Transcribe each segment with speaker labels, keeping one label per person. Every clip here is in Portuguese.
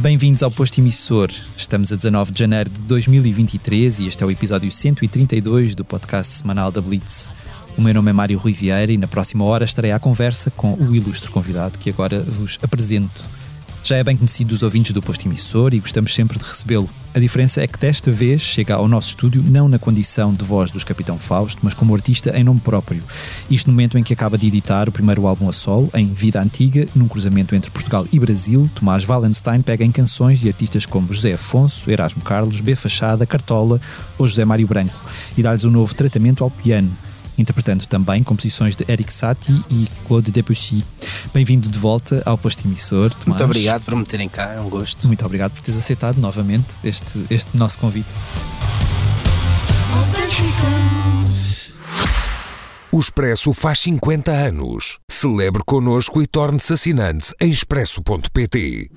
Speaker 1: Bem-vindos ao Posto Emissor. Estamos a 19 de janeiro de 2023 e este é o episódio 132 do podcast semanal da Blitz. O meu nome é Mário Rui Vieira e na próxima hora estarei à conversa com o ilustre convidado que agora vos apresento. Já é bem conhecido dos ouvintes do posto emissor e gostamos sempre de recebê-lo. A diferença é que desta vez chega ao nosso estúdio não na condição de voz dos Capitão Fausto, mas como artista em nome próprio. Isto no momento em que acaba de editar o primeiro álbum a solo, em Vida Antiga, num cruzamento entre Portugal e Brasil, Tomás Wallenstein pega em canções de artistas como José Afonso, Erasmo Carlos, B. Fachada, Cartola ou José Mário Branco e dá-lhes um novo tratamento ao piano interpretando também composições de Eric Satie e Claude Debussy. Bem-vindo de volta ao posto emissor, Tomás.
Speaker 2: Muito obrigado por me terem cá, é um gosto.
Speaker 1: Muito obrigado por teres aceitado novamente este, este nosso convite.
Speaker 3: O Expresso faz 50 anos. Celebre connosco e torne-se assinante em expresso.pt.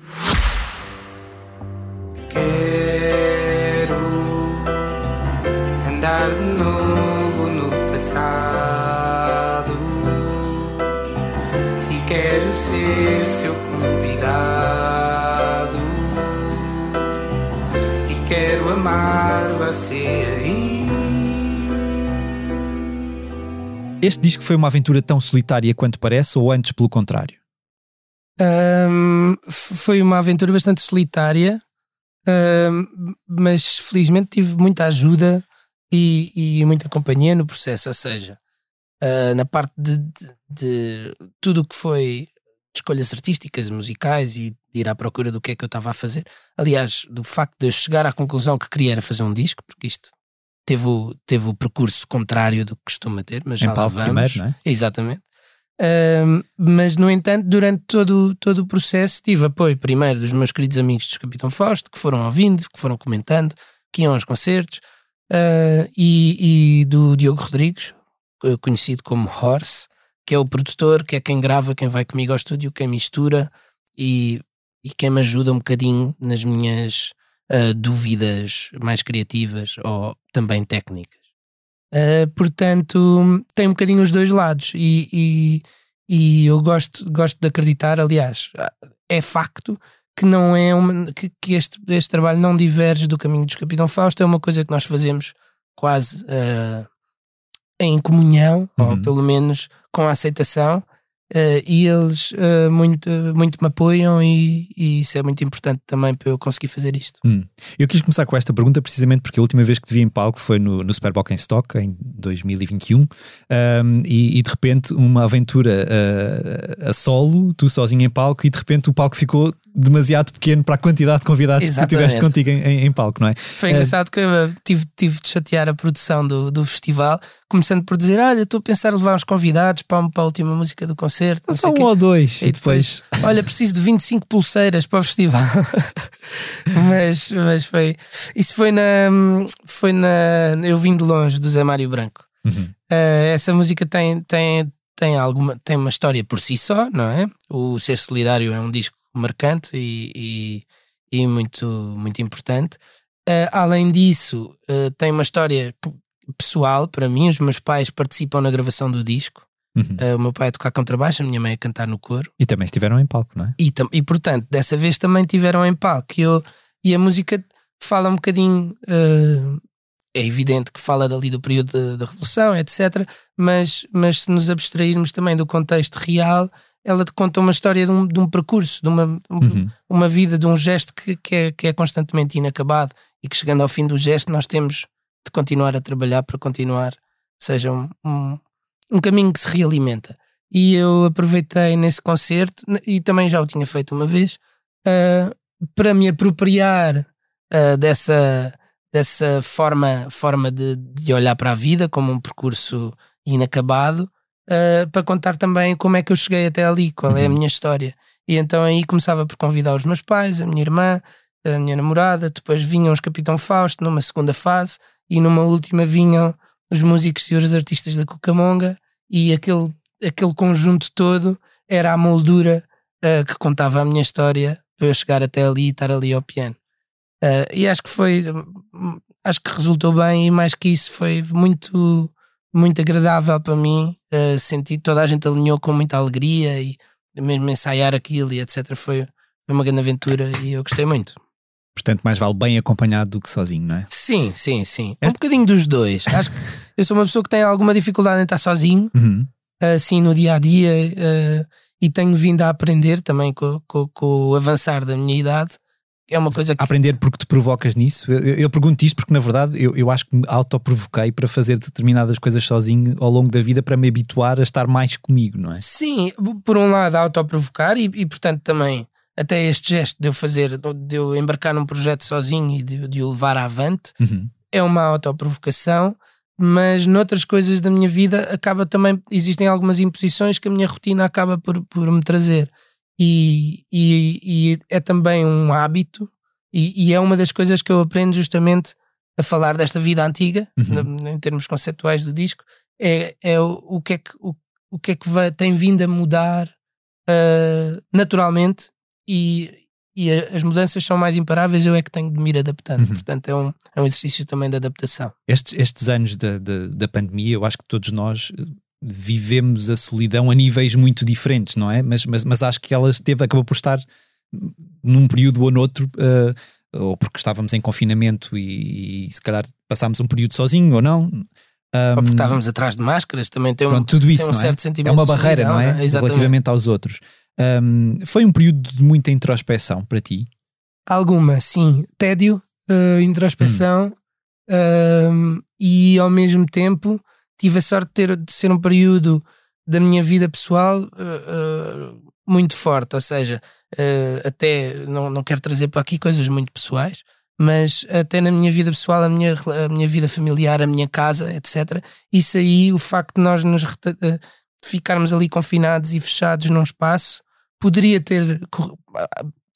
Speaker 4: Quero andar de novo amar você aí.
Speaker 1: Este disco foi uma aventura tão solitária quanto parece, ou antes pelo contrário?
Speaker 2: F- foi uma aventura bastante solitária, ahm, mas felizmente tive muita ajuda e, e muita companhia no processo. Ou seja, ah, na parte de, de- de tudo o que foi escolhas artísticas, musicais e de ir à procura do que é que eu estava a fazer. Aliás, do facto de eu chegar à conclusão que queria era fazer um disco, porque isto teve o, teve o percurso contrário do que costuma ter, mas já
Speaker 1: em
Speaker 2: lá
Speaker 1: palco
Speaker 2: vamos.
Speaker 1: primeiro, não é?
Speaker 2: Exatamente. Mas, no entanto, durante todo, todo o processo, tive apoio primeiro dos meus queridos amigos dos Capitão Fausto, que foram ouvindo, que foram comentando, que iam aos concertos, ah, e, e do Diogo Rodrigues, conhecido como Horse, que é o produtor, que é quem grava, quem vai comigo ao estúdio, quem mistura e, e quem me ajuda um bocadinho nas minhas ah, dúvidas mais criativas ou também técnicas. Uh, portanto, tem um bocadinho os dois lados e, e, e eu gosto, gosto de acreditar, aliás, é facto que não é uma, que, que este, este trabalho não diverge do caminho dos Capitão Fausto, é uma coisa que nós fazemos quase uh, em comunhão, ou
Speaker 1: Uhum.
Speaker 2: pelo menos com a aceitação, uh, e eles uh, muito, muito me apoiam e, e isso é muito importante também para eu conseguir fazer isto.
Speaker 1: Eu quis começar com esta pergunta precisamente porque a última vez que te vi em palco foi no, no Super Bowl em Stock, em 2021, um, e, e de repente uma aventura uh, a solo, tu sozinho em palco, e de repente o palco ficou demasiado pequeno para a quantidade de convidados que tu tiveste
Speaker 2: Exatamente.
Speaker 1: contigo em, em- em palco, não é?
Speaker 2: Foi
Speaker 1: É.
Speaker 2: engraçado que eu tive, tive de chatear a produção do, do festival, começando por dizer: Olha, estou a pensar em levar uns convidados para, para a última música do concerto.
Speaker 1: Só um
Speaker 2: quê."
Speaker 1: ou dois, e,
Speaker 2: E
Speaker 1: depois.
Speaker 2: Olha, preciso de 25 pulseiras para o festival. mas, mas foi. Isso foi na. Foi na. Eu vim de longe do Zé Mário Branco.
Speaker 1: Uhum.
Speaker 2: Uh, essa música tem, tem, tem, alguma, tem uma história por si só, não é? O Ser Solidário é um disco marcante e, e, e muito, muito importante. Uh, além disso, uh, tem uma história pessoal para mim. Os meus pais participam na gravação do disco.
Speaker 1: Uhum.
Speaker 2: Uh, o meu pai a tocar contrabaixo, a minha mãe a cantar no coro.
Speaker 1: E também estiveram em palco, não é?
Speaker 2: E, e portanto, dessa vez também tiveram em palco. E, eu, e a música fala um bocadinho. é evidente que fala dali do período da, da Revolução, etc. Mas, mas se nos abstrairmos também do contexto real, ela te conta uma história de um, de um percurso, de uma, um-
Speaker 1: Uhum.
Speaker 2: uma vida, de um gesto que, que, é, que é constantemente inacabado e que chegando ao fim do gesto nós temos de continuar a trabalhar para continuar, seja um, um, um caminho que se realimenta. E eu aproveitei nesse concerto, e também já o tinha feito uma vez, ah, para me apropriar ah, dessa, dessa forma, forma de, de olhar para a vida como um percurso inacabado, ah, para contar também como é que eu cheguei até ali, qual é a
Speaker 1: Uhum.
Speaker 2: minha história. E então aí começava por convidar os meus pais, a minha irmã, a minha namorada, depois vinham os Capitão Fausto numa segunda fase e numa última vinham os músicos e os artistas da Cucamonga e aquele, aquele conjunto todo era a moldura ah, que contava a minha história para eu chegar até ali e estar ali ao piano. Uh, e acho que foi, acho que resultou bem e mais que isso foi muito, muito agradável para mim. Uh, senti toda a gente alinhou com muita alegria e mesmo ensaiar aquilo e etc. Foi, foi uma grande aventura e eu gostei muito.
Speaker 1: Portanto, mais vale bem acompanhado do que sozinho, não é?
Speaker 2: Sim, sim, sim. Um bocadinho dos dois. Acho que eu sou uma pessoa que tem alguma dificuldade em estar sozinho,
Speaker 1: uhum.
Speaker 2: assim no dia a dia, uh, e tenho vindo a aprender também com, com, com, o avançar da minha idade. É uma coisa que.
Speaker 1: Aprender porque te provocas nisso? Eu, eu pergunto isto porque, na verdade, eu, eu acho que me autoprovoquei para fazer determinadas coisas sozinho ao longo da vida para me habituar a estar mais comigo, não é?
Speaker 2: Sim, por um lado, autoprovocar e, e portanto, também até este gesto de eu fazer, de eu embarcar num projeto sozinho e de, de o levar avante,
Speaker 1: uhum.
Speaker 2: é uma autoprovocação, mas noutras coisas da minha vida acaba também, existem algumas imposições que a minha rotina acaba por, por me trazer. E, e, e é também um hábito, e, e, é uma das coisas que eu aprendo justamente a falar desta vida antiga,
Speaker 1: uhum.
Speaker 2: em termos conceptuais do disco, é, é o, o que é que, o, o que, é que vai, tem vindo a mudar uh, naturalmente e, e as mudanças são mais imparáveis, eu é que tenho de me ir adaptando.
Speaker 1: Uhum.
Speaker 2: Portanto, é um, é um exercício também de adaptação.
Speaker 1: Estes, estes anos da, da, da, pandemia, eu acho que todos nós vivemos a solidão a níveis muito diferentes, não é? Mas, mas, mas acho que ela esteve, acabou por estar num período ou noutro, uh, ou porque estávamos em confinamento e, e, se calhar passámos um período sozinho ou não.
Speaker 2: Um, ou porque estávamos atrás de máscaras, também tem um,
Speaker 1: pronto, tudo isso,
Speaker 2: um certo
Speaker 1: é?
Speaker 2: sentimento.
Speaker 1: É uma barreira, não é?
Speaker 2: é?
Speaker 1: Relativamente aos outros. Um, foi um período de muita introspeção para ti?
Speaker 2: Alguma, sim. Tédio, uh, introspeção hum. uh, e ao mesmo tempo tive a sorte de, ter, de ser um período da minha vida pessoal uh, muito forte, ou seja, até não, não quero trazer para aqui coisas muito pessoais, mas até na minha vida pessoal, a minha, a minha vida familiar, a minha casa, etc. Isso aí, o facto de nós nos ficarmos ali confinados e fechados num espaço, poderia ter.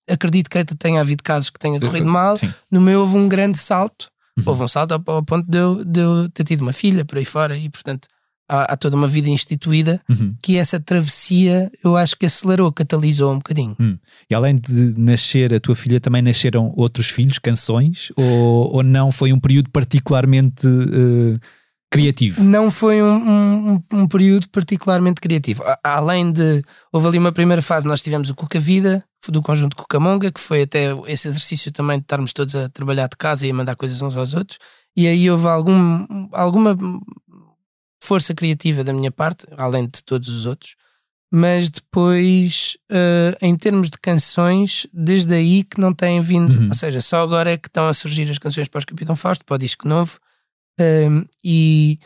Speaker 2: Acredito que tenha havido casos que tenha corrido mal.
Speaker 1: Sim.
Speaker 2: No meu houve um grande salto. Houve um salto ao, ao ponto de eu, de eu, ter tido uma filha por aí fora e, portanto, há, há toda uma vida instituída
Speaker 1: uhum.
Speaker 2: que essa travessia eu acho que acelerou, catalisou um bocadinho.
Speaker 1: Uhum. E além de nascer a tua filha, também nasceram outros filhos, canções? Ou, ou não foi um período particularmente. Uh criativo?
Speaker 2: Não foi um, um, um, período particularmente criativo. Além de. Houve ali uma primeira fase, nós tivemos o Cuca Vida, do conjunto Cucamonga, que foi até esse exercício também de estarmos todos a trabalhar de casa e a mandar coisas uns aos outros. E aí houve algum, alguma força criativa da minha parte, além de todos os outros. Mas depois, uh, em termos de canções, desde aí que não têm vindo.
Speaker 1: Uhum.
Speaker 2: Ou seja, só agora é que estão a surgir as canções para os Capitão Fausto, para o disco novo. Um, e,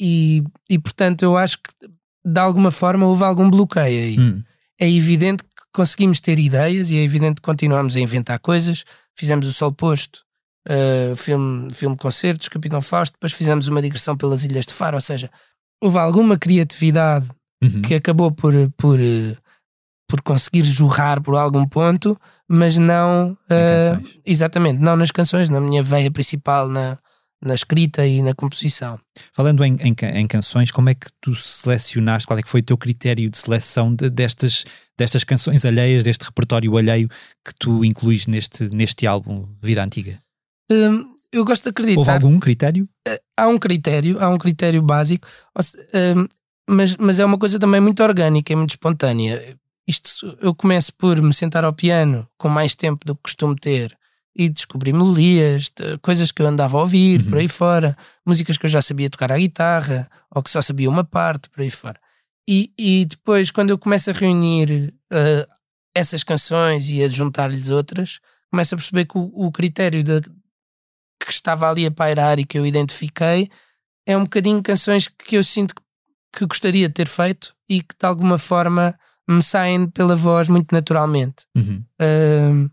Speaker 2: e, e, portanto eu acho que de alguma forma houve algum bloqueio aí.
Speaker 1: Hum.
Speaker 2: É evidente que conseguimos ter ideias e é evidente que continuamos a inventar coisas. Fizemos o Sol Posto, uh, filme, filme concertos, Capitão Fausto, depois fizemos uma digressão pelas Ilhas de Faro, ou seja, houve alguma criatividade
Speaker 1: uhum.
Speaker 2: que acabou por, por, por conseguir jorrar por algum ponto, mas não uh, exatamente, não nas canções, na minha veia principal, na, na escrita e na composição.
Speaker 1: Falando em, em, em, canções, como é que tu selecionaste, qual é que foi o teu critério de seleção de, destas, destas canções alheias, deste repertório alheio que tu incluís neste, neste álbum Vida Antiga?
Speaker 2: Hum, eu gosto de acreditar.
Speaker 1: Houve algum critério?
Speaker 2: Eh, há um critério, há um critério básico, hum, mas, mas é uma coisa também muito orgânica e muito espontânea. Isto, eu começo por me sentar ao piano com mais tempo do que costumo ter e descobri melodias, coisas que eu andava a ouvir
Speaker 1: uhum.
Speaker 2: por aí fora, músicas que eu já sabia tocar à guitarra ou que só sabia uma parte por aí fora. E, e depois, quando eu começo a reunir uh, essas canções e a juntar-lhes outras, começo a perceber que o, o critério de, que estava ali a pairar e que eu identifiquei é um bocadinho canções que eu sinto que, gostaria de ter feito e que de alguma forma me saem pela voz muito naturalmente.
Speaker 1: Uhum.
Speaker 2: Uh,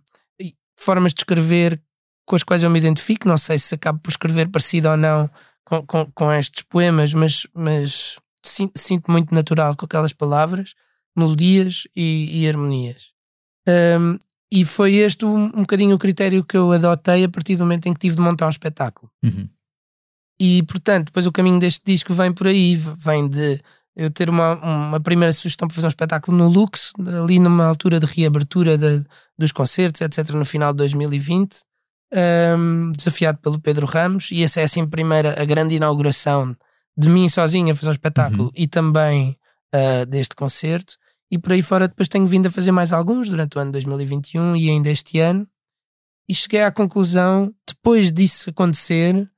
Speaker 2: formas de escrever com as quais eu me identifico. Não sei se acabo por escrever parecido ou não com, com, com estes poemas, mas, mas sinto, sinto, muito natural com aquelas palavras, melodias e, e harmonias. Um, e foi este um, um bocadinho o critério que eu adotei a partir do momento em que tive de montar um espetáculo.
Speaker 1: Uhum.
Speaker 2: E portanto, depois o caminho deste disco vem por aí, vem de eu ter uma, uma primeira sugestão para fazer um espetáculo no Lux, ali numa altura de reabertura de, dos concertos, etc., no final de 2020. um, desafiado pelo Pedro Ramos, e essa é assim a primeira, a grande inauguração de mim sozinho a fazer um espetáculo
Speaker 1: Uhum.
Speaker 2: e também uh, deste concerto. E por aí fora depois tenho vindo a fazer mais alguns durante o ano 2021 e ainda este ano. E cheguei à conclusão, depois disso acontecer,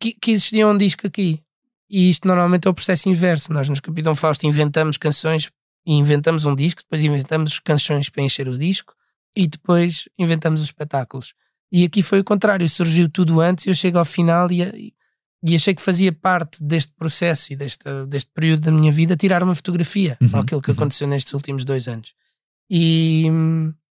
Speaker 2: que, que existia um disco aqui. E isto normalmente é o processo inverso. Nós nos Capitão Fausto inventamos canções e inventamos um disco, depois inventamos canções para encher o disco e depois inventamos os espetáculos. E aqui foi o contrário, surgiu tudo antes e eu chego ao final e, e achei que fazia parte deste processo e deste, deste período da minha vida tirar uma fotografia
Speaker 1: Uhum,
Speaker 2: ao que
Speaker 1: uhum.
Speaker 2: aconteceu nestes últimos dois anos. E,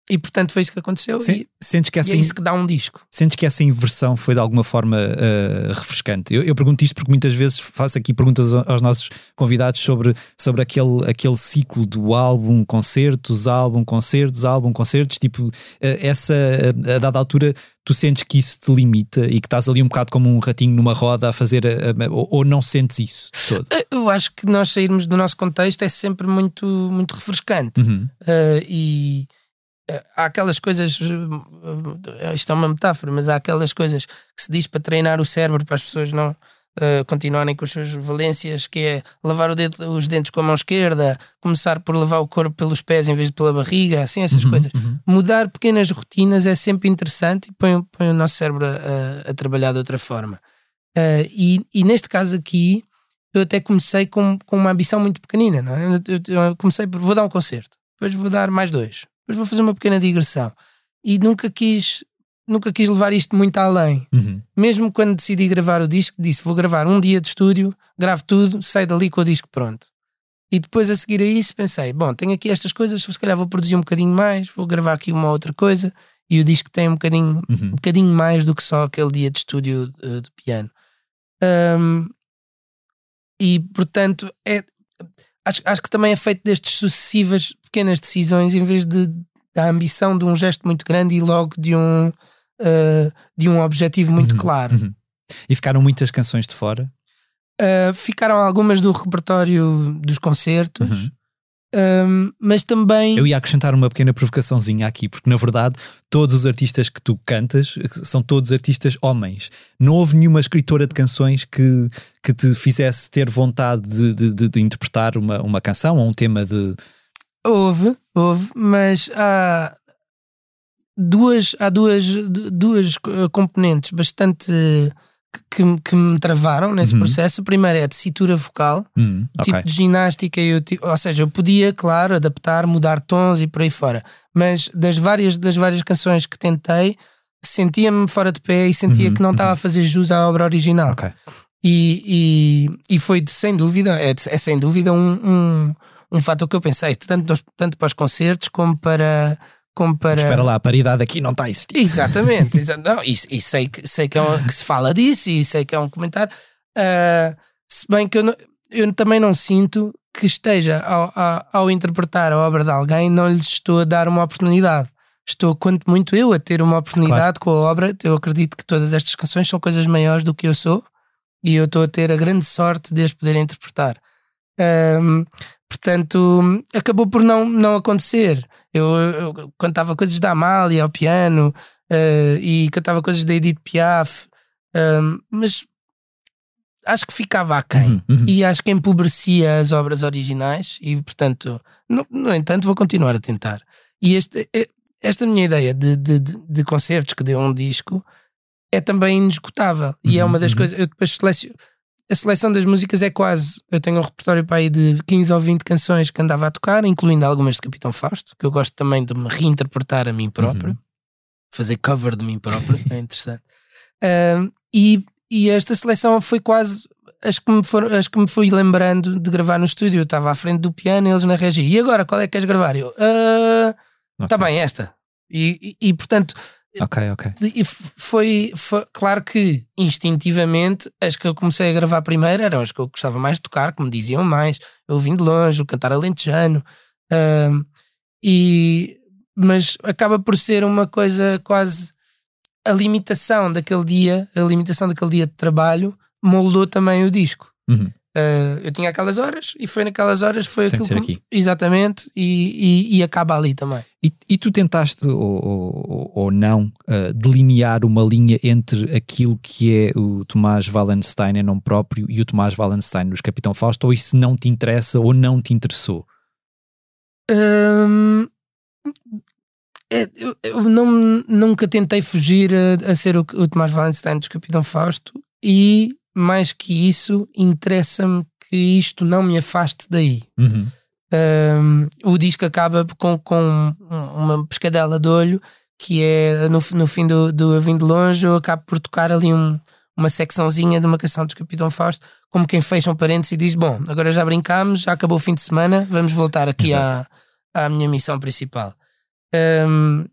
Speaker 2: e portanto foi isso que aconteceu
Speaker 1: Sen-
Speaker 2: e,
Speaker 1: Sentes que
Speaker 2: e
Speaker 1: essa
Speaker 2: é isso que dá um disco.
Speaker 1: Sentes que essa inversão foi de alguma forma eh, refrescante? Eu, eu pergunto isto porque muitas vezes faço aqui perguntas aos nossos convidados sobre, sobre aquele, aquele ciclo do álbum, concertos, álbum, concertos, álbum, concertos. Tipo, eh, essa, eh, a dada altura, tu sentes que isso te limita e que estás ali um bocado como um ratinho numa roda a fazer, a- a- ou, ou não sentes isso todo?
Speaker 2: Eu acho que nós sairmos do nosso contexto é sempre muito, muito refrescante.
Speaker 1: Uhum.
Speaker 2: Uh, e uh, há aquelas coisas, uh, isto é uma metáfora, mas há aquelas coisas que se diz para treinar o cérebro para as pessoas não uh, continuarem com as suas valências, que é lavar dedo- os dentes com a mão esquerda, começar por lavar o corpo pelos pés em vez de pela barriga, assim, essas
Speaker 1: Uhum,
Speaker 2: coisas.
Speaker 1: uhum.
Speaker 2: Mudar pequenas rotinas é sempre interessante e põe, põe o nosso cérebro a, a trabalhar de outra forma. Uh, e, e neste caso aqui, eu até comecei com, com uma ambição muito pequenina, não é? Eu- eu comecei por vou dar um concerto, depois vou dar mais dois, depois vou fazer uma pequena digressão. E nunca quis, nunca quis levar isto muito além.
Speaker 1: Uhum.
Speaker 2: Mesmo quando decidi gravar o disco, disse vou gravar um dia de estúdio, gravo tudo, saio dali com o disco pronto. E depois a seguir a isso pensei, bom, tenho aqui estas coisas, se calhar vou produzir um bocadinho mais, vou gravar aqui uma outra coisa, e o disco tem um bocadinho,
Speaker 1: Uhum.
Speaker 2: um bocadinho mais do que só aquele dia de estúdio eh, de piano. Ahm, e portanto, é, acho, acho que também é feito destes sucessivas pequenas decisões em vez de da ambição de um gesto muito grande e logo de um, eh, de um objetivo muito
Speaker 1: Uhum,
Speaker 2: claro.
Speaker 1: uhum. E ficaram muitas canções de fora?
Speaker 2: Uh, ficaram algumas do repertório dos concertos,
Speaker 1: Uhum.
Speaker 2: Um, mas também
Speaker 1: Eu ia acrescentar uma pequena provocaçãozinha aqui, porque na verdade todos os artistas que tu cantas são todos artistas homens. Não houve nenhuma escritora de canções que, que te fizesse ter vontade de, de- de- de interpretar uma, uma canção ou um tema de.
Speaker 2: houve, houve, mas há duas, há duas, du- duas eh, componentes bastante que, que- me travaram nesse
Speaker 1: Uhum.
Speaker 2: processo. A primeira é a tessitura vocal,
Speaker 1: Hum, ok.
Speaker 2: tipo de ginástica, eu, ou seja, eu podia, claro, adaptar, mudar tons e por aí fora, mas das várias, das várias canções que tentei, sentia-me fora de pé e sentia
Speaker 1: Uhum,
Speaker 2: que não estava
Speaker 1: uhum.
Speaker 2: a fazer jus à obra original.
Speaker 1: Ok.
Speaker 2: E, e, e foi de- sem dúvida, é, de- é sem dúvida um, um, um fator que eu pensei, tanto, tanto para os concertos como para. Como para...
Speaker 1: Espera lá, a paridade aqui não está a existir.
Speaker 2: Exatamente, exa- não, e, e sei, que, sei que, é um- que se fala disso e sei que é um comentário. Ah, se bem que eu, não- eu também não sinto que esteja ao, ao, ao interpretar a obra de alguém, não lhes estou a dar uma oportunidade. Estou, quanto muito eu, a ter uma oportunidade com a obra. Eu acredito que todas estas canções são coisas maiores do que eu sou e eu estou a ter a grande sorte de as poder interpretar. Ahm, portanto, acabou por não, não acontecer. Eu, eu cantava coisas da Amália ao piano eh, e cantava coisas da Edith Piaf, ahm, mas acho que ficava aquém.
Speaker 1: Uhum, uhum.
Speaker 2: E acho que empobrecia as obras originais e, portanto, no, no entanto, vou continuar a tentar. E este, eh, esta minha ideia de, de, de, concertos que deu um disco é também inesgotável. e é
Speaker 1: Uhum,
Speaker 2: uma das
Speaker 1: uhum.
Speaker 2: coisas. Eu depois seleciono. A seleção das músicas é quase. Eu tenho um repertório para aí de 15 ou 20 canções que andava a tocar, incluindo algumas de Capitão Fausto, que eu gosto também de me reinterpretar a mim próprio,
Speaker 1: Uhum.
Speaker 2: fazer cover de mim próprio, é interessante. Ahm, e, e esta seleção foi quase as que, me foram, as que me fui lembrando de gravar no estúdio. Eu estava à frente do piano, eles na regia. E agora, qual é que queres gravar? Eu, "Ah, Está
Speaker 1: Ok.
Speaker 2: bem, esta. E, e, e, portanto,
Speaker 1: Ok, ok.
Speaker 2: e foi, foi claro que instintivamente as que eu comecei a gravar primeiro eram as que eu gostava mais de tocar, que me diziam mais. Eu vim de longe, o cantar alentejano. ahm, e, mas acaba por ser uma coisa quase a limitação daquele dia, a limitação daquele dia de trabalho moldou também o disco.
Speaker 1: Uhum.
Speaker 2: Uh, eu tinha aquelas horas e foi naquelas horas, foi
Speaker 1: Tem
Speaker 2: aquilo que-. Exatamente, e, e, e acaba ali também.
Speaker 1: E, e tu tentaste, ou, ou, ou não, uh, delinear uma linha entre aquilo que é o Tomás Wallenstein em nome próprio e o Tomás Wallenstein nos Capitão Fausto, ou isso não te interessa ou não te interessou?
Speaker 2: Hum, é, eu, eu não, nunca tentei fugir a, a ser o, o Tomás Wallenstein dos Capitão Fausto e mais que isso interessa-me que isto não me afaste daí.
Speaker 1: Uhum.
Speaker 2: Um, o disco acaba com, com uma pescadela de olho que é no, no fim do, do Eu Vim de Longe eu acabo por tocar ali um- uma secçãozinha de uma canção dos Capitão Fausto como quem fecha um parênteses e diz bom, agora já brincámos, já acabou o fim de semana vamos voltar aqui à, à minha missão principal Um,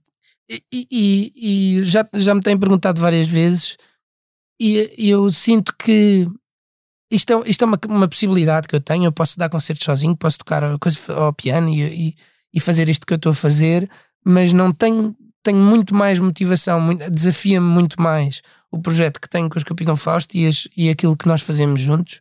Speaker 2: e, e- e já, já me têm perguntado várias vezes e, e eu sinto que isto é, isto é uma, uma possibilidade que eu tenho. Eu posso dar concertos sozinho, posso tocar coisa ao piano e, e, e fazer isto que eu estou a fazer, mas não tenho, tenho muito mais motivação, desafia-me muito mais o projeto que tenho com os Capitão Fausto e, as- e aquilo que nós fazemos juntos,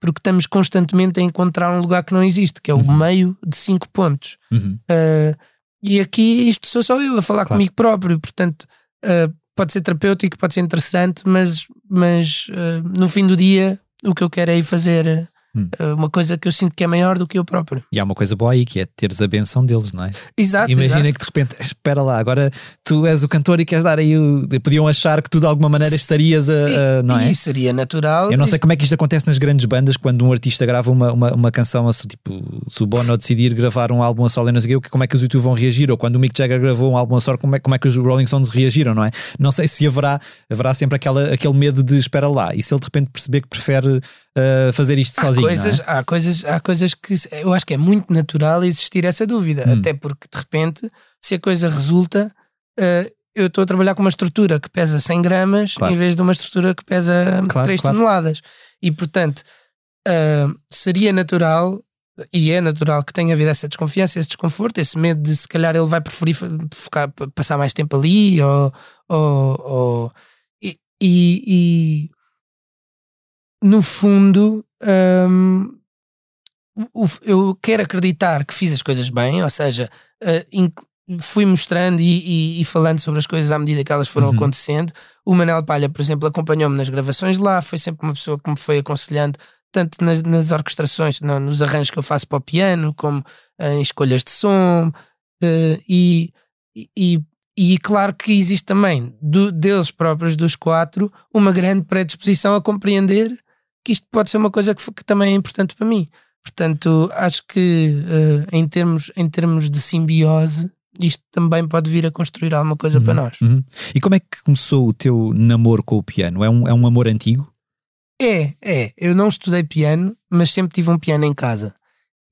Speaker 2: porque estamos constantemente a encontrar um lugar que não existe, que é o
Speaker 1: Uhum.
Speaker 2: meio de cinco pontos.
Speaker 1: Uhum.
Speaker 2: Uh, e aqui isto sou só eu a falar
Speaker 1: Claro.
Speaker 2: comigo próprio, portanto uh, pode ser terapêutico, pode ser interessante, mas, mas uh, no fim do dia o que eu quero é ir fazer
Speaker 1: Hum.
Speaker 2: uh, uma coisa que eu sinto que é maior do que eu próprio.
Speaker 1: E há uma coisa boa aí que é teres a benção deles, não é?
Speaker 2: Exato,
Speaker 1: Imagina
Speaker 2: exato.
Speaker 1: que de repente, espera lá, agora tu és o cantor e queres dar aí o. Podiam achar que tu de alguma maneira estarias a. a- não é?
Speaker 2: E seria natural.
Speaker 1: Eu não sei
Speaker 2: isto-
Speaker 1: como é que isto acontece nas grandes bandas quando um artista grava uma, uma, uma canção, tipo, se o Bono decidir gravar um álbum a solo e não sei o quê, como é que os YouTube vão reagir? Ou quando o Mick Jagger gravou um álbum a solo, como é, como é que os Rolling Stones reagiram, não é? Não sei se haverá, haverá sempre aquela, aquele medo de espera lá. E se ele de repente perceber que prefere uh, fazer isto
Speaker 2: Há
Speaker 1: sozinho,
Speaker 2: coisas,
Speaker 1: é?
Speaker 2: há, coisas, há coisas que eu acho que é muito natural existir essa dúvida,
Speaker 1: Hum.
Speaker 2: até porque de repente, se a coisa resulta, eh, eu estou a trabalhar com uma estrutura que pesa 100 gramas
Speaker 1: Claro.
Speaker 2: em vez de uma estrutura que pesa
Speaker 1: Claro,
Speaker 2: 3
Speaker 1: claro.
Speaker 2: toneladas. E portanto, eh, seria natural. E é natural que tenha havido essa desconfiança, esse desconforto, esse medo de se calhar ele vai preferir focar- pa- passar mais tempo ali, ou, ou- ou- e- e no fundo, hum, eu quero acreditar que fiz as coisas bem, ou seja, eh, fui mostrando e, e- e falando sobre as coisas à medida que elas foram
Speaker 1: Uhum.
Speaker 2: acontecendo. O Manel Palha, por exemplo, acompanhou-me nas gravações lá, foi sempre uma pessoa que me foi aconselhando, tanto nas, nas orquestrações, no- nos arranjos que eu faço para o piano, como eh, em escolhas de som, eh, e, e, e claro que existe também do- deles próprios, dos quatro, uma grande predisposição a compreender que isto pode ser uma coisa que, que também é importante para mim. Portanto, acho que eh, em, termos, em termos de simbiose, isto também pode vir a construir alguma coisa para nós.
Speaker 1: Uhum. E como é que começou o teu namoro com o piano? É um, é um amor antigo?
Speaker 2: É, é. Eu não estudei piano, mas sempre tive um piano em casa.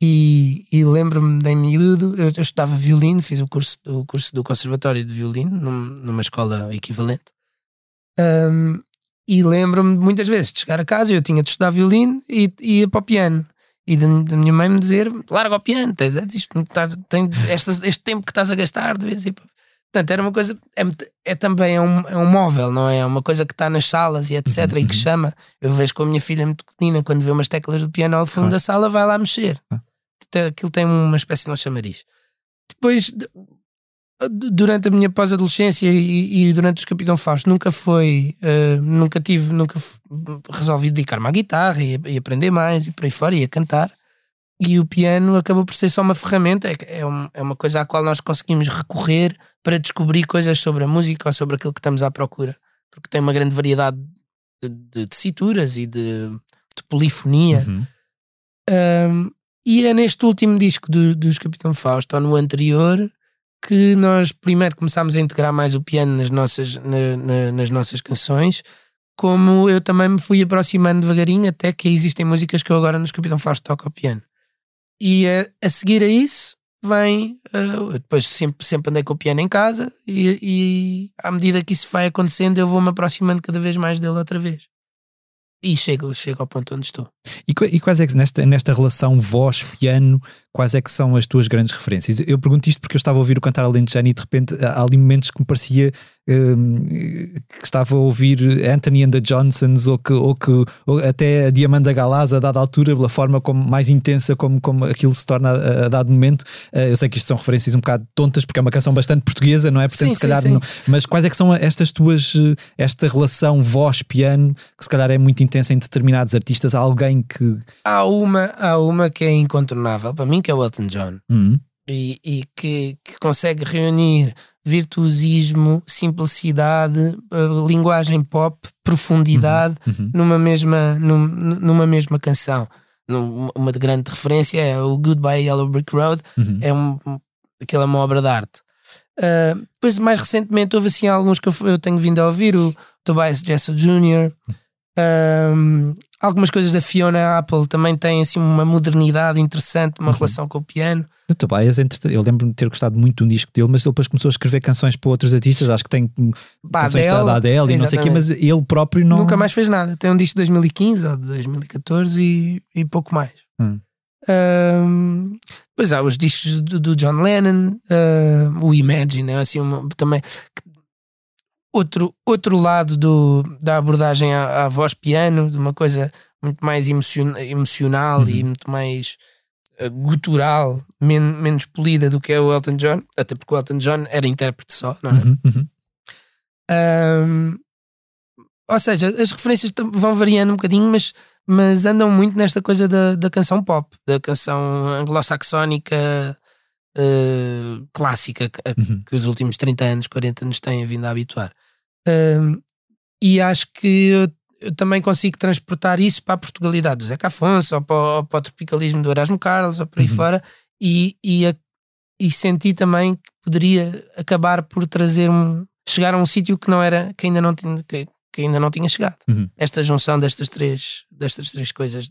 Speaker 2: E, e lembro-me de miúdo, eu, eu estudava violino, fiz o curso, o curso do Conservatório de Violino, num- numa escola equivalente. Ahm, e lembro-me muitas vezes de chegar a casa, eu tinha de estudar violino e e ia para o piano. E da, minha mãe me dizer: larga o piano, tens, é isto, estás, tem estas- este tempo que estás a gastar, de vez em quando. Portanto, era uma coisa, é, é também é um, é um móvel, não é? É uma coisa que está nas salas e etc.
Speaker 1: Uhum,
Speaker 2: e que
Speaker 1: uhum.
Speaker 2: chama. Eu vejo com a minha filha muito pequenina, quando vê umas teclas do piano ao fundo
Speaker 1: Claro.
Speaker 2: da sala, vai lá mexer. Então, Aquilo tem uma espécie de um chamariz. Depois, de- durante a minha pós-adolescência e, e durante os Capitão Fausto, nunca foi, eh, nunca tive, nunca resolvi dedicar-me à guitarra e, e aprender mais e por aí fora e a cantar. E o piano acabou por ser só uma ferramenta, é, é, um- é uma coisa à qual nós conseguimos recorrer para descobrir coisas sobre a música ou sobre aquilo que estamos à procura, porque tem uma grande variedade de, de tessituras e de, de polifonia.
Speaker 1: Uhum.
Speaker 2: Um, e é neste último disco do- dos Capitão Fausto, ou no anterior, que nós primeiro começámos a integrar mais o piano nas nossas, na- na- nas nossas canções, como eu também me fui aproximando devagarinho, até que existem músicas que eu agora nos Capitão Fausto toco ao piano. E a, a seguir a isso vem. uh, depois sempre, sempre andei com o piano em casa, e, e à medida que isso vai acontecendo, eu vou-me aproximando cada vez mais dele outra vez. E chego, chego ao ponto onde estou.
Speaker 1: E, e quais é que, nesta, nesta relação voz-piano, quais é que são as tuas grandes referências? Eu pergunto isto porque eu estava a ouvir o cantar alentejano e de repente há ali momentos que me parecia que estava a ouvir Anthony and the Johnsons ou que, ou que ou até a Diamanda Galaz a dada altura, pela forma como, mais intensa como, como aquilo se torna a, a dado momento. Uh, eu sei que isto são referências um bocado tontas porque é uma canção bastante portuguesa, não é? Portanto,
Speaker 2: Sim,
Speaker 1: se
Speaker 2: sim,
Speaker 1: calhar.
Speaker 2: sim.
Speaker 1: Não, mas quais é que são estas tuas, eh, esta relação voz-piano que se calhar é muito intensa em determinados artistas? Há alguém que.
Speaker 2: Há uma, há uma que é incontornável para mim, que é o Elton John.
Speaker 1: Hum,
Speaker 2: E, e que, que consegue reunir virtuosismo, simplicidade, eh, linguagem pop, profundidade
Speaker 1: uhum.
Speaker 2: numa, mesma, num- numa mesma canção. Num- Uma de grande referência é o Goodbye Yellow Brick Road,
Speaker 1: Uhum.
Speaker 2: é um, um- aquilo é uma obra de arte. Ah, depois, mais recentemente, houve assim alguns que eu, eu tenho vindo a ouvir, o Tobias Jesso Jr., ahm, algumas coisas da Fiona Apple também têm assim uma modernidade interessante, uma
Speaker 1: Uhum.
Speaker 2: relação com o piano.
Speaker 1: O Tobias, eu lembro-me de ter gostado muito de um disco dele, mas ele depois começou a escrever canções para outros artistas. Acho que tem canções da, da Adele e não sei o quê, mas ele próprio não.
Speaker 2: Nunca mais fez nada. Tem um disco de 2015 ou de 2014 e, e pouco mais.
Speaker 1: Hum.
Speaker 2: Ahm, Depois há os discos do, do John Lennon, ah, o Imagine, é assim uma- também outro, outro lado do, da abordagem à, à voz piano, de uma coisa muito mais emocion- emocional
Speaker 1: Uhum.
Speaker 2: e muito mais ah, gutural, men- menos polida do que é o Elton John, até porque o Elton John era intérprete só, não é?
Speaker 1: Uhum, uhum.
Speaker 2: Ahm, ou seja, as referências vão variando um bocadinho, mas, mas andam muito nesta coisa da, da canção pop, da canção anglo-saxónica eh, clássica que,
Speaker 1: Uhum.
Speaker 2: que os últimos 30 anos, 40 nos têm vindo a habituar. E acho que eu, eu também consigo transportar isso para a Portugalidade do Zeca Afonso ou para, o- ou para o tropicalismo do Erasmo Carlos ou por aí
Speaker 1: Uhum.
Speaker 2: fora e, e, a- e senti também que poderia acabar por trazer um chegar a um sítio que não era que ainda não tinha que, que ainda não tinha chegado
Speaker 1: Uhum.
Speaker 2: esta junção destas três destas três coisas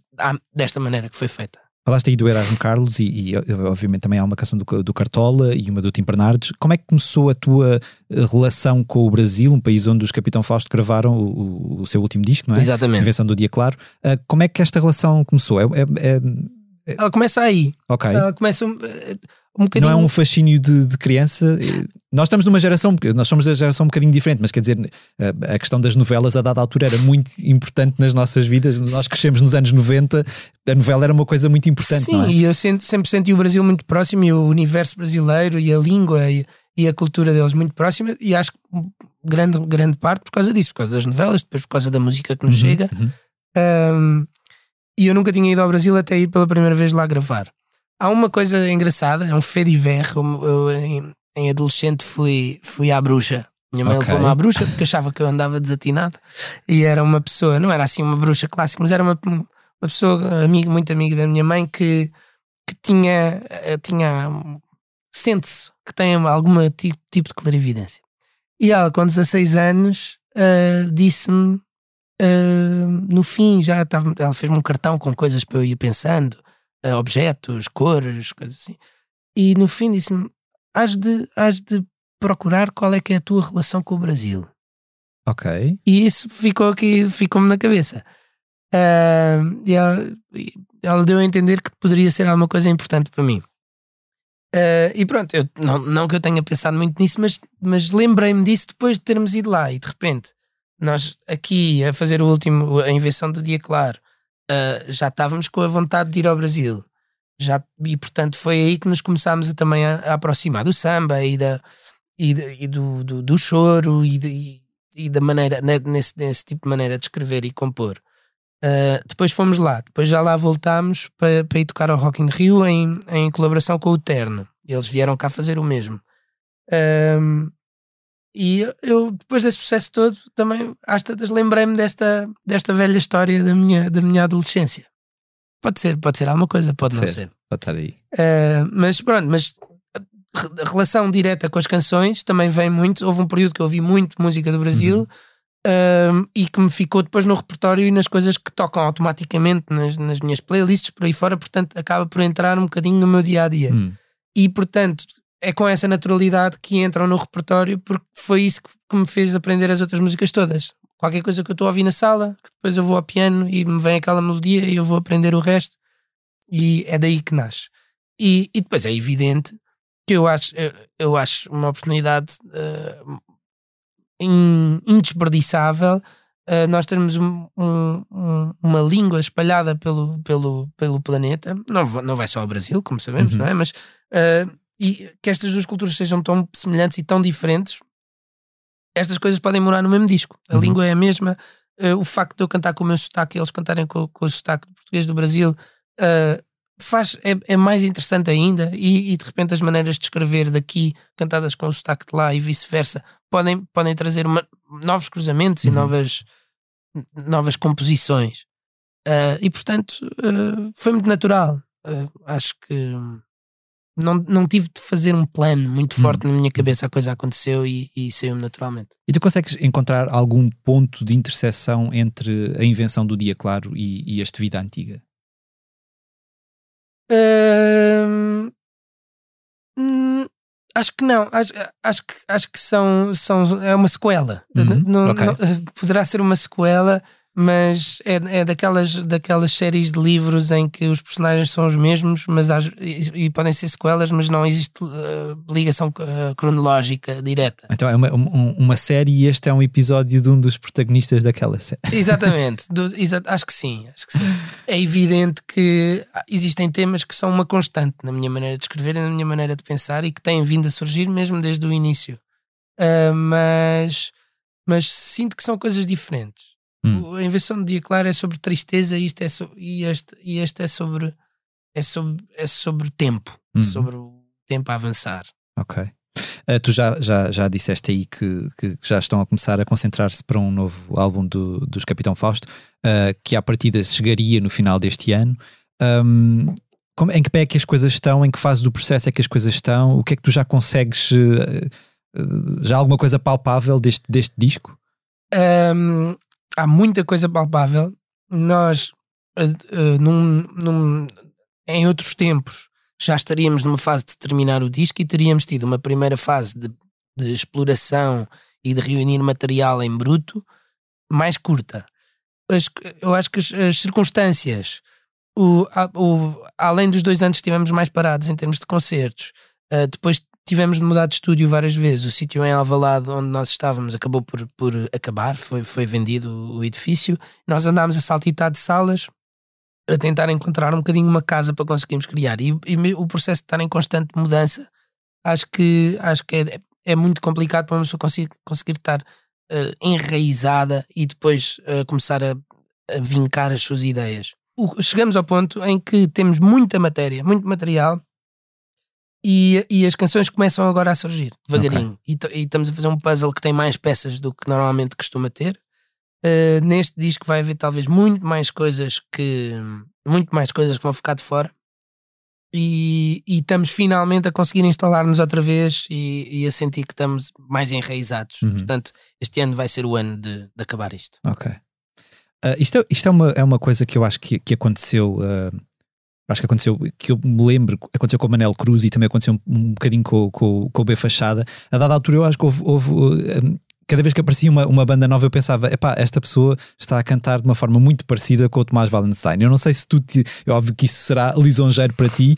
Speaker 2: desta maneira que foi feita
Speaker 1: Falaste aí do Erasmo Carlos e, e, obviamente também há uma canção do, do Cartola e uma do Tim Bernardes. Como é que começou a tua eh, relação com o Brasil, um país onde os Capitão Fausto gravaram o, o- seu último disco, não é?
Speaker 2: exatamente
Speaker 1: Invenção do Dia Claro. Ah, como é que esta relação começou? É, é- é-
Speaker 2: ela começa aí
Speaker 1: ok.
Speaker 2: ela começa um, um
Speaker 1: Não
Speaker 2: bocadinho
Speaker 1: é um fascínio de, de criança. Nós estamos numa geração, nós somos da geração um bocadinho diferente, mas quer dizer, a, a questão das novelas a dada altura era muito importante nas nossas vidas. Nós crescemos nos anos 90, a novela era uma coisa muito importante,
Speaker 2: Sim,
Speaker 1: é?
Speaker 2: e eu sempre senti o Brasil muito próximo e o universo brasileiro e a língua e, e a cultura deles muito próxima e acho que grande, grande parte por causa disso, por causa das novelas, depois por causa da música que nos
Speaker 1: Uhum,
Speaker 2: chega.
Speaker 1: uhum.
Speaker 2: Um, e eu nunca tinha ido ao Brasil até ir pela primeira vez lá gravar. Há uma coisa engraçada, é um fait divers. Eu, eu, em, adolescente fui, fui à bruxa. Minha mãe
Speaker 1: Ok.
Speaker 2: levou-me à bruxa porque achava que eu andava desatinado. E era uma pessoa, não era assim uma bruxa clássica, mas era uma, uma pessoa amiga, muito amiga da minha mãe que, que tinha, eh, tinha sente-se que tem algum tipo, tipo de clarividência. E ela, com 16 anos, ah, disse-me ah, no fim já estava, ela fez-me um cartão com coisas para eu ir pensando, ah, objetos, cores, coisas assim. E no fim disse-me: has de, has de procurar qual é que é a tua relação com o Brasil.
Speaker 1: Ok.
Speaker 2: E isso ficou aqui, ficou-me na cabeça. Ah, e ela, ela deu a entender que poderia ser alguma coisa importante para mim. Ah, e pronto, eu, não, não que eu tenha pensado muito nisso, mas, mas lembrei-me disso depois de termos ido lá. E de repente, nós aqui a fazer o último, a invenção do dia claro, ah, já estávamos com a vontade de ir ao Brasil. Já, e portanto foi aí que nos começámos a, também a, a aproximar do samba e, da, e, e do, do, do choro e, de- e, da maneira, ne- nesse, nesse tipo de maneira de escrever e compor. Ah, depois fomos lá, depois já lá voltámos para, para ir tocar ao Rock in Rio em, em colaboração com o Terno. Eles vieram cá fazer o mesmo. Ahm, e eu- depois desse processo todo, também às tantas lembrei-me desta, desta velha história da minha, da minha adolescência. Pode ser, pode ser alguma coisa, pode, não
Speaker 1: ser.
Speaker 2: ser.
Speaker 1: Pode estar aí.
Speaker 2: Uh, mas pronto, mas a relação direta com as canções também vem muito. Houve um período que eu ouvi muito música do Brasil um, e que me ficou depois no repertório e nas coisas que tocam automaticamente nas, nas minhas playlists por aí fora, portanto acaba por entrar um bocadinho no meu dia a dia.
Speaker 1: Hum.
Speaker 2: E portanto é com essa naturalidade que entram no repertório porque foi isso que, me fez aprender as outras músicas todas. Qualquer coisa que eu estou a ouvir na sala, que depois eu vou ao piano e me vem aquela melodia e eu vou aprender o resto, e é daí que nasce. E, e depois é evidente que eu acho, eu, eu acho uma oportunidade in- indesperdiçável uh, nós termos um- um- um- uma língua espalhada pelo, pelo, pelo planeta. Não, não vai só ao Brasil, como sabemos,
Speaker 1: Uhum.
Speaker 2: não é? Mas uh, e que estas duas culturas sejam tão semelhantes e tão diferentes, estas coisas podem morar no mesmo disco. A
Speaker 1: Uhum.
Speaker 2: língua é a mesma. Uh, o facto de eu cantar com o meu sotaque e eles cantarem com, com o sotaque português do Brasil uh, faz, é, é mais interessante ainda. E, e de repente as maneiras de escrever daqui cantadas com o sotaque de lá e vice-versa podem, podem trazer uma- novos cruzamentos e
Speaker 1: Uhum.
Speaker 2: novas, novas composições. Uh, e portanto foi muito natural. Acho que não, não tive de fazer um plano muito forte na minha cabeça. A coisa aconteceu e, e saiu naturalmente.
Speaker 1: E tu consegues encontrar algum ponto de interseção entre a invenção do dia claro e, e este vida antiga?
Speaker 2: Hum, hum, acho que não. Acho, acho, que, acho que são, são. É uma sequela.
Speaker 1: Uhum,
Speaker 2: não-
Speaker 1: ok.
Speaker 2: não- poderá ser uma sequela, mas é, é daquelas, daquelas séries de livros em que os personagens são os mesmos, mas às- e, e podem ser sequelas, mas não existe uh, ligação uh, cronológica direta.
Speaker 1: Então é uma, um- uma série e este é um episódio de um dos protagonistas daquela série.
Speaker 2: Exatamente, Do- exa- acho que sim, acho que sim. É evidente que existem temas que são uma constante na minha maneira de escrever e na minha maneira de pensar e que têm vindo a surgir mesmo desde o início. Ah, mas, mas sinto que são coisas diferentes.
Speaker 1: Hum.
Speaker 2: A invenção do dia claro é sobre tristeza e, isto é so- e, este, e este é sobre é sobre, é sobre tempo,
Speaker 1: Uhum.
Speaker 2: sobre o tempo a avançar.
Speaker 1: Ok. Uh, tu já, já, já disseste aí que, que já estão a começar a concentrar-se para um novo álbum do, dos Capitão Fausto, uh, que à partida chegaria no final deste ano. Um, como- em que pé é que as coisas estão? Em que fase do processo é que as coisas estão? O que é que tu já consegues? uh, já alguma coisa palpável deste, deste disco?
Speaker 2: Hum, há muita coisa palpável. Nós, eh, eh, num- num- em outros tempos, já estaríamos numa fase de terminar o disco e teríamos tido uma primeira fase de, de exploração e de reunir material em bruto mais curta. As- eu acho que as, as circunstâncias, o- a- o- além dos dois anos que estivemos mais parados em termos de concertos, eh, depois tivemos de mudar de estúdio várias vezes. O sítio em Alvalade onde nós estávamos acabou por, por acabar, foi, foi vendido o, edifício. Nós andámos a saltitar de salas a tentar encontrar um bocadinho uma casa para conseguirmos criar. E, e o processo de estar em constante mudança, acho que, acho que é, é muito complicado para uma pessoa conseguir, conseguir estar eh, enraizada e depois eh, começar a, a vincar as suas ideias. O- chegamos ao ponto em que temos muita matéria, muito material, e, e as canções começam agora a surgir, devagarinho. E, t- e estamos a fazer um puzzle que tem mais peças do que normalmente costuma ter. Uh, neste disco vai haver talvez muito mais coisas que muito mais coisas que vão ficar de fora e, e estamos finalmente a conseguir instalar-nos outra vez e, e a sentir que estamos mais enraizados.
Speaker 1: Uhum.
Speaker 2: Portanto, este ano vai ser o ano de, de acabar isto.
Speaker 1: Ok. Uh, isto é, isto é, uma, é uma coisa que eu acho que, que aconteceu. uh, acho que aconteceu, que eu me lembro, aconteceu com o Manel Cruz e também aconteceu um, um bocadinho com, com, com o B Fachada. A dada altura, eu acho que houve. houve, uh, cada vez que aparecia uma, uma banda nova, eu pensava: epá, esta pessoa está a cantar de uma forma muito parecida com o Tomás Valenstein. Eu não sei se tu. Te, é óbvio que isso será lisonjeiro para ti,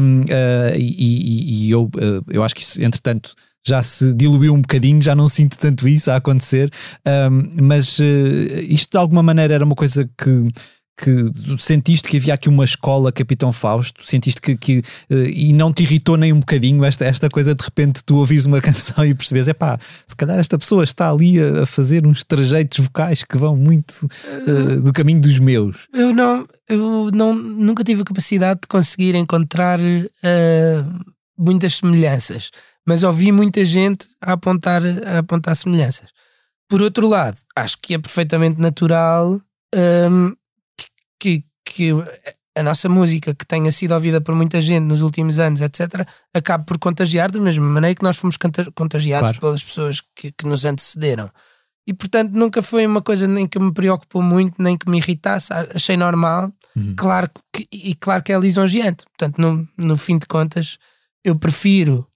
Speaker 1: um, uh, e, e- e eu, uh, eu acho que isso, entretanto. Já se diluiu um bocadinho, já não sinto tanto isso a acontecer, um, mas uh, isto de alguma maneira era uma coisa que, que sentiste que havia aqui uma escola Capitão Fausto, sentiste que, que uh, e não te irritou nem um bocadinho esta, esta coisa de repente tu ouvires uma canção e percebes, é pá, se calhar esta pessoa está ali a, a fazer uns trajeitos vocais que vão muito uh, do caminho dos meus.
Speaker 2: Eu não, eu não, nunca tive a capacidade de conseguir encontrar eh, muitas semelhanças, mas ouvi muita gente a apontar, a apontar semelhanças. Por outro lado, acho que é perfeitamente natural ehm, que, que a nossa música, que tenha sido ouvida por muita gente nos últimos anos, etc., acabe por contagiar da mesma maneira que nós fomos contagiados
Speaker 1: Claro.
Speaker 2: pelas pessoas que, que nos antecederam. E portanto nunca foi uma coisa nem que me preocupou muito, nem que me irritasse, achei normal.
Speaker 1: Uhum.
Speaker 2: Claro que, e claro que é lisonjeante. Portanto, no, no fim de contas, eu prefiro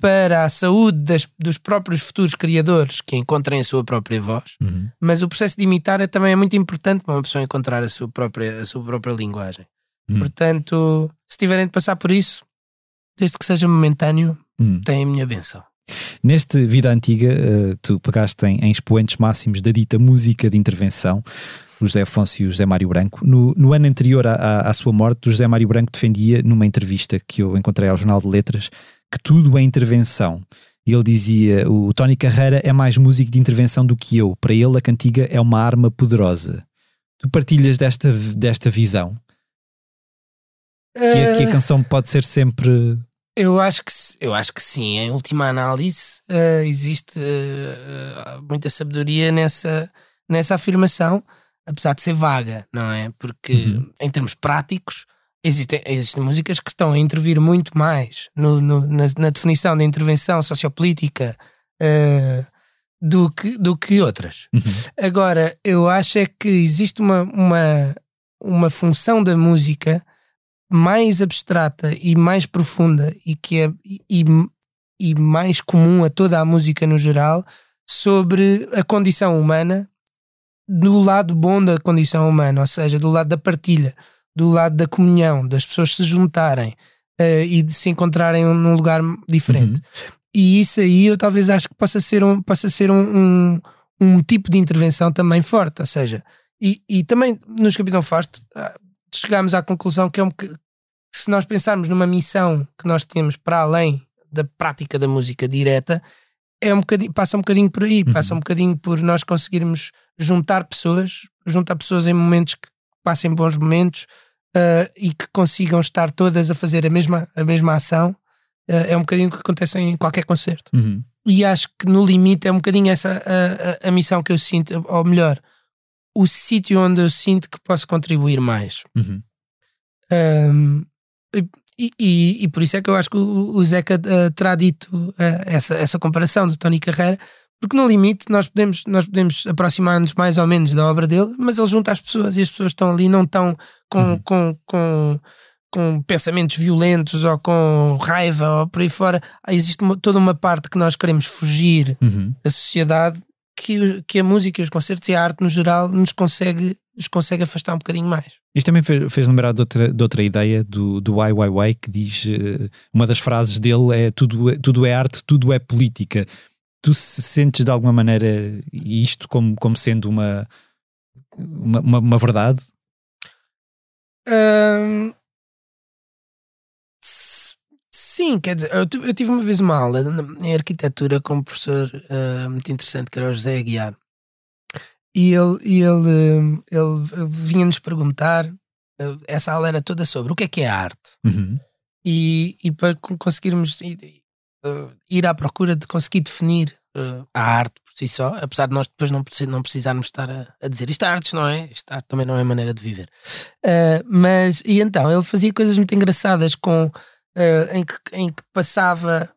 Speaker 2: para a saúde das- dos próprios futuros criadores que encontrem a sua própria voz,
Speaker 1: Uhum.
Speaker 2: mas o processo de imitar é, também é muito importante para uma pessoa encontrar a sua própria, a sua própria linguagem.
Speaker 1: Uhum.
Speaker 2: Portanto, se tiverem de passar por isso, desde que seja momentâneo,
Speaker 1: Uhum.
Speaker 2: têm a minha benção.
Speaker 1: Neste Vida Antiga, uh, tu pegaste em, em, expoentes máximos da dita música de intervenção, José Afonso e o José Mário Branco. No, no ano anterior à, à, sua morte, o José Mário Branco defendia, numa entrevista que eu encontrei ao Jornal de Letras, que tudo é intervenção. E ele dizia: o Tony Carreira é mais músico de intervenção do que eu. Para ele, a cantiga é uma arma poderosa. Tu partilhas desta, desta visão? Que, a, que a canção pode ser sempre
Speaker 2: eu acho que, eu acho que sim. Em última análise, uh, existe uh, muita sabedoria nessa, nessa afirmação, apesar de ser vaga, não é? Porque, uhum. em termos práticos, existem, existem músicas que estão a intervir muito mais no, no na, na, definição da intervenção sociopolítica uh, do, que, do que outras. Uhum. Agora, eu acho é que existe uma, uma, uma função da música mais abstrata e mais profunda e que é e, e mais comum a toda a música no geral sobre a condição humana do lado bom da condição humana, ou seja, do lado da partilha, do lado da comunhão, das pessoas se juntarem uh, e de se encontrarem num lugar diferente. Uhum. E isso aí eu talvez acho que possa ser um, possa ser um, um, um tipo de intervenção também forte, ou seja, e, e também nos Capitão Fausto ah, chegámos à conclusão que é um que se nós pensarmos numa missão que nós temos para além da prática da música direta, é um bocadinho, passa um bocadinho por aí, uhum. passa um bocadinho por nós conseguirmos juntar pessoas, juntar pessoas em momentos que passem bons momentos uh, e que consigam estar todas a fazer a mesma, a mesma ação. Uh, é um bocadinho o que acontece em qualquer concerto.
Speaker 1: Uhum.
Speaker 2: E acho que no limite é um bocadinho essa a, a, a missão que eu sinto, ou melhor, o sítio onde eu sinto que posso contribuir mais.
Speaker 1: Uhum.
Speaker 2: Um, e, e, e, por isso é que eu acho que o, o Zeca uh, terá dito uh, essa, essa comparação do Tony Carreira, porque no limite nós podemos, nós podemos aproximar-nos mais ou menos da obra dele, mas ele junta as pessoas e as pessoas estão ali, não estão com, uhum. com, com, com, pensamentos violentos ou com raiva ou por aí fora. Existe uma, toda uma parte que nós queremos fugir
Speaker 1: uhum.
Speaker 2: da sociedade que, que a música, os concertos e a arte no geral nos consegue, nos consegue afastar um bocadinho mais.
Speaker 1: Isto também fez, fez lembrar de outra, de outra ideia do, do Ai Weiwei que diz uh, uma das frases dele é tudo, tudo é arte, tudo é política. Tu se sentes de alguma maneira isto como, como sendo uma, uma, uma, uma verdade?
Speaker 2: Um, Sim, quer dizer, eu, eu, tive uma vez uma aula em arquitetura com um professor uh, muito interessante que era o José Aguiar. E ele, e ele, ele, vinha-nos perguntar, uh, essa aula era toda sobre o que é que é arte.
Speaker 1: Uhum.
Speaker 2: E, e para conseguirmos ir, uh, ir à procura de conseguir definir a arte por si só, apesar de nós depois não, não precisarmos estar a, a dizer isto é arte, não é? Isto arte também não é maneira de viver. mas, e então, ele fazia coisas muito engraçadas com uh, em, que, em que passava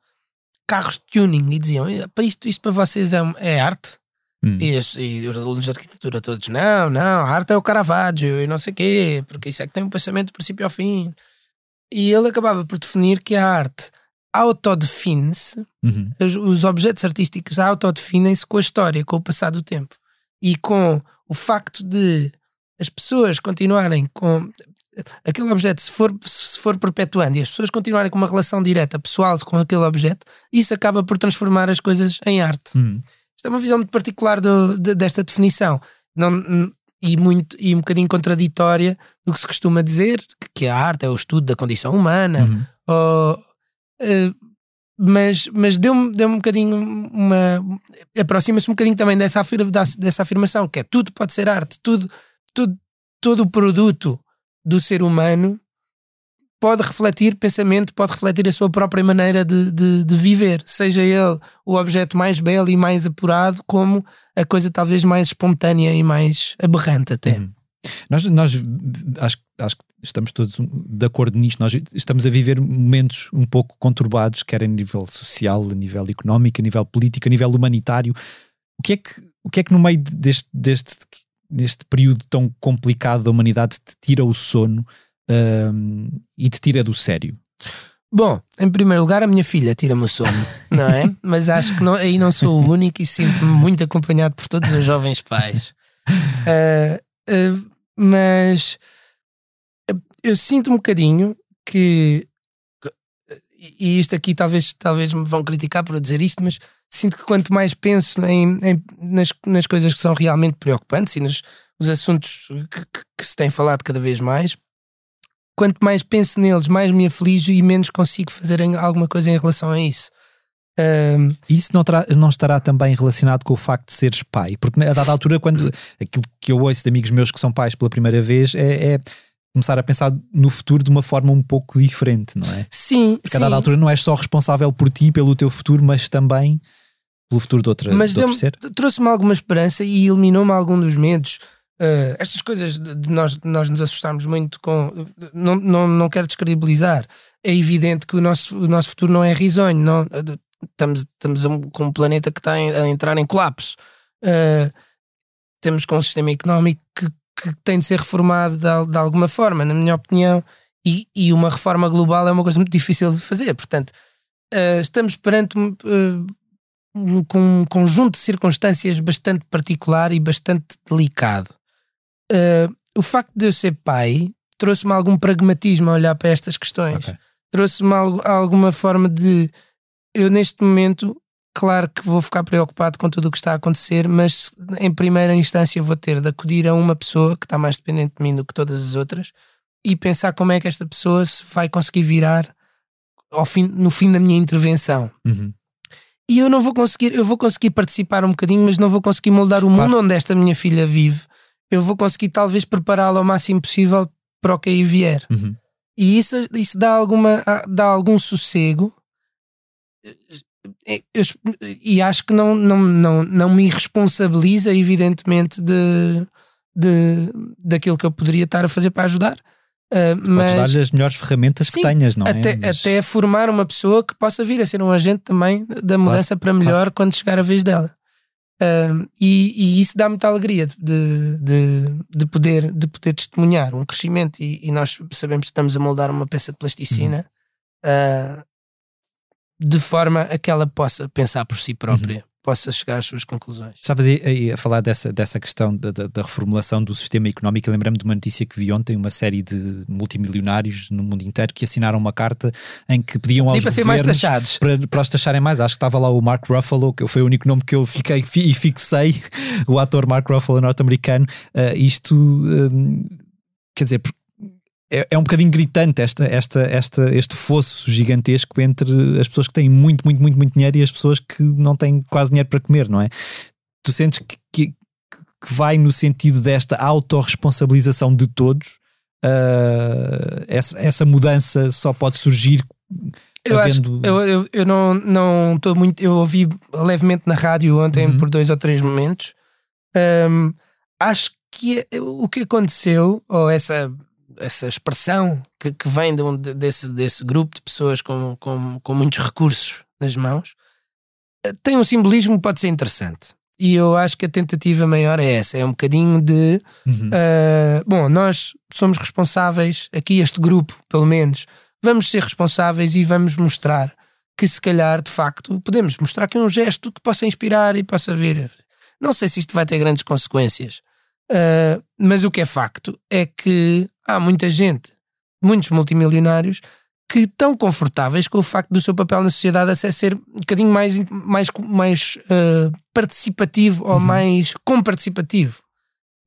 Speaker 2: carros de tuning e diziam para isto, isto para vocês é, é arte.
Speaker 1: Hum.
Speaker 2: E, e, os alunos de arquitetura todos, não, não, a arte é o Caravaggio e não sei o quê, porque isso é que tem um pensamento do princípio ao fim. E ele acabava por definir que a arte autodefine-se,
Speaker 1: uhum.
Speaker 2: os, os, objetos artísticos autodefinem-se com a história, com o passar do tempo e com o facto de as pessoas continuarem com aquele objeto, se for, se for perpetuando e as pessoas continuarem com uma relação direta, pessoal, com aquele objeto, isso acaba por transformar as coisas em arte.
Speaker 1: Hum.
Speaker 2: Isto é uma visão muito particular do, de, desta definição. Não, e, muito, e um bocadinho contraditória do que se costuma dizer, que, que a arte é o estudo da condição humana,
Speaker 1: uhum.
Speaker 2: ou, uh, mas, mas deu-me deu um bocadinho uma. aproxima-se um bocadinho também dessa, afirma, dessa afirmação, que é tudo pode ser arte, tudo, tudo todo o produto do ser humano pode refletir pensamento, pode refletir a sua própria maneira de, de, de, viver, seja ele o objeto mais belo e mais apurado, como a coisa talvez mais espontânea e mais aberrante até.
Speaker 1: Uhum. Nós, nós acho, acho que estamos todos de acordo nisto. Nós estamos a viver momentos um pouco conturbados, quer a nível social, a nível económico, a nível político, a nível humanitário. O que é que, o que, é que no meio deste, deste neste período tão complicado da humanidade, te tira o sono um, e te tira do sério?
Speaker 2: Bom, em primeiro lugar, a minha filha tira-me o sono, não é? Mas acho que não, aí não sou o único e sinto-me muito acompanhado por todos os jovens pais. Uh, uh, mas eu sinto um bocadinho que e isto aqui talvez, talvez me vão criticar por eu dizer isto, mas sinto que quanto mais penso em, em- nas, nas coisas que são realmente preocupantes e nos os assuntos que, que- que se tem falado cada vez mais, quanto mais penso neles, mais me aflijo e menos consigo fazer alguma coisa em relação a isso. Ahm,
Speaker 1: Isso não, terá- não estará também relacionado com o facto de seres pai? Porque a dada altura, quando aquilo que eu ouço de amigos meus que são pais pela primeira vez é, é começar a pensar no futuro de uma forma um pouco diferente, não é?
Speaker 2: sim,
Speaker 1: Porque a dada altura não és só responsável por ti, pelo teu futuro, mas também pelo futuro de outra
Speaker 2: mas
Speaker 1: de
Speaker 2: trouxe-me alguma esperança e eliminou-me algum dos medos. Uh, estas coisas de nós, de nós nos assustarmos muito com. Não, não, não quero descredibilizar. É evidente que o nosso, o nosso futuro não é risonho. Não, estamos estamos com um planeta que está a entrar em colapso. Uh, temos com um sistema económico que, que tem de ser reformado de, de alguma forma, na minha opinião. E, e uma reforma global é uma coisa muito difícil de fazer. Portanto, uh, estamos perante. uh, um, com um conjunto de circunstâncias bastante particular e bastante delicado. Uh, o facto de eu ser pai trouxe-me algum pragmatismo a olhar para estas questões.
Speaker 1: Ok.
Speaker 2: Trouxe-me alguma forma de. Eu, neste momento, claro que vou ficar preocupado com tudo o que está a acontecer, mas em primeira instância vou ter de acudir a uma pessoa que está mais dependente de mim do que todas as outras e pensar como é que esta pessoa se vai conseguir virar ao fim, no fim da minha intervenção
Speaker 1: Uhum.
Speaker 2: e eu não vou conseguir, eu vou conseguir participar um bocadinho, mas não vou conseguir moldar o
Speaker 1: Claro.
Speaker 2: mundo onde esta minha filha vive. Eu vou conseguir talvez prepará-la ao máximo possível para o que aí vier.
Speaker 1: Uhum.
Speaker 2: E isso, isso dá, alguma, dá algum sossego. Eu- eu- e acho que não, não, não, não me responsabiliza, evidentemente, de, de, daquilo que eu poderia estar a fazer para ajudar. Uh, mas
Speaker 1: dar-lhe as melhores ferramentas que
Speaker 2: Sim,
Speaker 1: tenhas, não
Speaker 2: até,
Speaker 1: é? Mas-
Speaker 2: até formar uma pessoa que possa vir a ser um agente também da mudança para melhor quando chegar a vez dela. Um, e, e isso dá muita alegria de, de, de poder, de poder testemunhar um crescimento. E, e nós sabemos que estamos a moldar uma peça de plasticina
Speaker 1: Uhum.
Speaker 2: uh, de forma a que ela possa pensar por si própria,
Speaker 1: Uhum.
Speaker 2: possa chegar às suas conclusões.
Speaker 1: Estavas aí- a falar dessa, dessa questão da, da, da reformulação do sistema económico. Lembrei-me de uma notícia que vi ontem: uma série de multimilionários no mundo inteiro que assinaram uma carta em que pediam aos
Speaker 2: E para ser mais taxados.
Speaker 1: para, para os taxarem mais. Acho que estava lá o Mark Ruffalo, que foi o único nome que eu fiquei fi- e fixei, o ator Mark Ruffalo norte-americano. Ah, isto hum, quer dizer. É, é um bocadinho gritante esta, esta, esta, este fosso gigantesco entre as pessoas que têm muito, muito, muito, muito dinheiro e as pessoas que não têm quase dinheiro para comer, não é? tu sentes que, que, que vai no sentido desta autorresponsabilização de todos? Ah, essa, essa mudança só pode surgir
Speaker 2: Eu acho,
Speaker 1: havendo-
Speaker 2: eu, eu, eu não não estou muito. Eu ouvi levemente na rádio ontem
Speaker 1: Uhum.
Speaker 2: por dois ou três momentos. Ahm, acho que o que aconteceu, ou essa, essa expressão que, que vem de um- de- desse, desse grupo de pessoas com, com, com muitos recursos nas mãos, eh, tem um simbolismo que pode ser interessante. E eu acho que a tentativa maior é essa: é um bocadinho de
Speaker 1: Uhum.
Speaker 2: Uh, bom, nós somos responsáveis, aqui este grupo, pelo menos, vamos ser responsáveis e vamos mostrar que se calhar, de facto, podemos mostrar que é um gesto que possa inspirar e possa vir. Não sei se isto vai ter grandes consequências, uh, mas o que é facto é que há muita gente, muitos multimilionários, que estão confortáveis com o facto do seu papel na sociedade a ser um bocadinho mais, mais, mais uh, participativo ou
Speaker 1: Uhum.
Speaker 2: mais comparticipativo.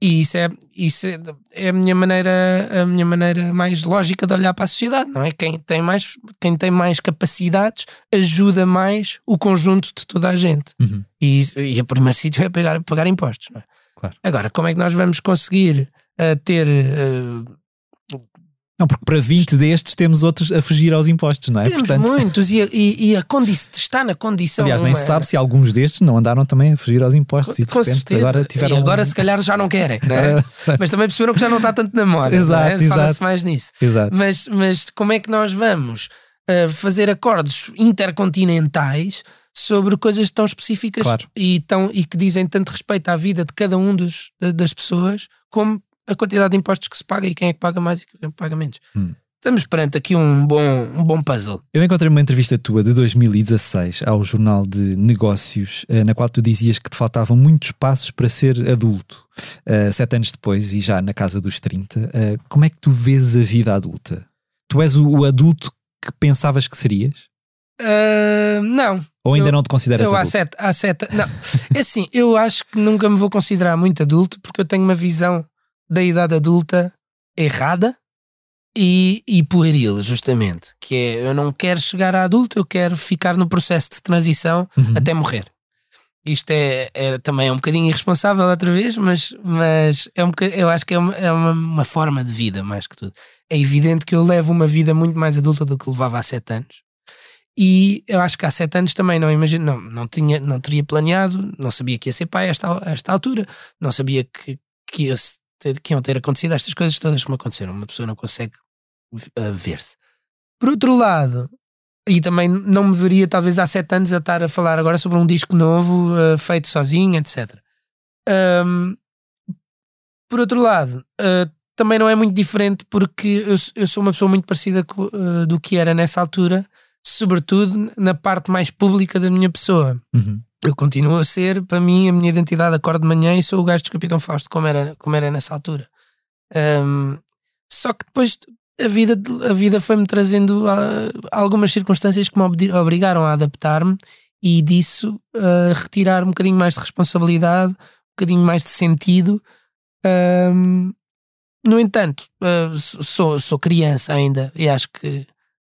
Speaker 2: E isso é, isso é, é a minha maneira a minha maneira mais lógica de olhar para a sociedade, não é? Quem tem mais, quem tem mais capacidades ajuda mais o conjunto de toda a gente.
Speaker 1: Uhum.
Speaker 2: E, e o primeiro sítio é pagar, pagar impostos. Não é?
Speaker 1: Claro.
Speaker 2: Agora, como é que nós vamos conseguir uh, ter uh,
Speaker 1: Não, porque para 20 destes temos outros a fugir aos impostos, não é?
Speaker 2: temos muitos e, a- e, e a está na condição.
Speaker 1: aliás, nem
Speaker 2: uma-
Speaker 1: se sabe se alguns destes não andaram também a fugir aos impostos e de
Speaker 2: com
Speaker 1: repente
Speaker 2: certeza.
Speaker 1: agora tiveram.
Speaker 2: E agora, se calhar, já não querem, não é? mas também perceberam que já não está tanto na moda.
Speaker 1: Exato,
Speaker 2: não é? Fala-se
Speaker 1: exato.
Speaker 2: mais nisso.
Speaker 1: Exato.
Speaker 2: Mas, mas como é que nós vamos uh, fazer acordos intercontinentais sobre coisas tão específicas
Speaker 1: Claro.
Speaker 2: e, tão, e que dizem tanto respeito à vida de cada um dos, da- das pessoas como a quantidade de impostos que se paga e quem é que paga mais e quem é que paga menos?
Speaker 1: Hum.
Speaker 2: Estamos perante aqui um bom, um bom puzzle.
Speaker 1: Eu encontrei uma entrevista tua de 2016 ao Jornal de Negócios, eh, na qual tu dizias que te faltavam muitos passos para ser adulto. Eh, sete anos depois e já na casa dos 30, eh, como é que tu vês a vida adulta? Tu és o, o adulto que pensavas que serias?
Speaker 2: Uh, não.
Speaker 1: Ou ainda
Speaker 2: Eu-
Speaker 1: não te consideras
Speaker 2: Eu há
Speaker 1: adulto?
Speaker 2: sete, há sete. Não, é assim, eu acho que nunca me vou considerar muito adulto porque eu tenho uma visão da idade adulta errada e, e pueril, justamente. Que é, eu não quero chegar a adulto, eu quero ficar no processo de transição
Speaker 1: Uhum.
Speaker 2: até morrer. Isto é, é também é um bocadinho irresponsável outra vez, mas, mas é um eu acho que é, uma, é uma, uma forma de vida, mais que tudo. É evidente que eu levo uma vida muito mais adulta do que levava há sete anos. E eu acho que há sete anos também não imagino, não, não, tinha, não teria planeado, não sabia que ia ser pai a esta, a esta altura, não sabia que, que, ia ter- que iam ter acontecido estas coisas todas que me aconteceram. Uma pessoa não consegue uh, ver-se. Por outro lado, e também não me veria, talvez há sete anos, a estar a falar agora sobre um disco novo, uh, feito sozinho, etc. Um, por outro lado, uh, também não é muito diferente porque eu, eu sou uma pessoa muito parecida co- uh, do que era nessa altura, sobretudo na parte mais pública da minha pessoa.
Speaker 1: Uhum.
Speaker 2: Eu continuo a ser, para mim, a minha identidade acordo de manhã e sou o gajo do Capitão Fausto, como era, como era nessa altura. Um, só que depois a vida, a vida foi-me trazendo ah, algumas circunstâncias que me obrigaram a adaptar-me e disso ah, retirar um bocadinho mais de responsabilidade, um bocadinho mais de sentido. Um, no entanto, ah, sou, sou criança ainda e acho que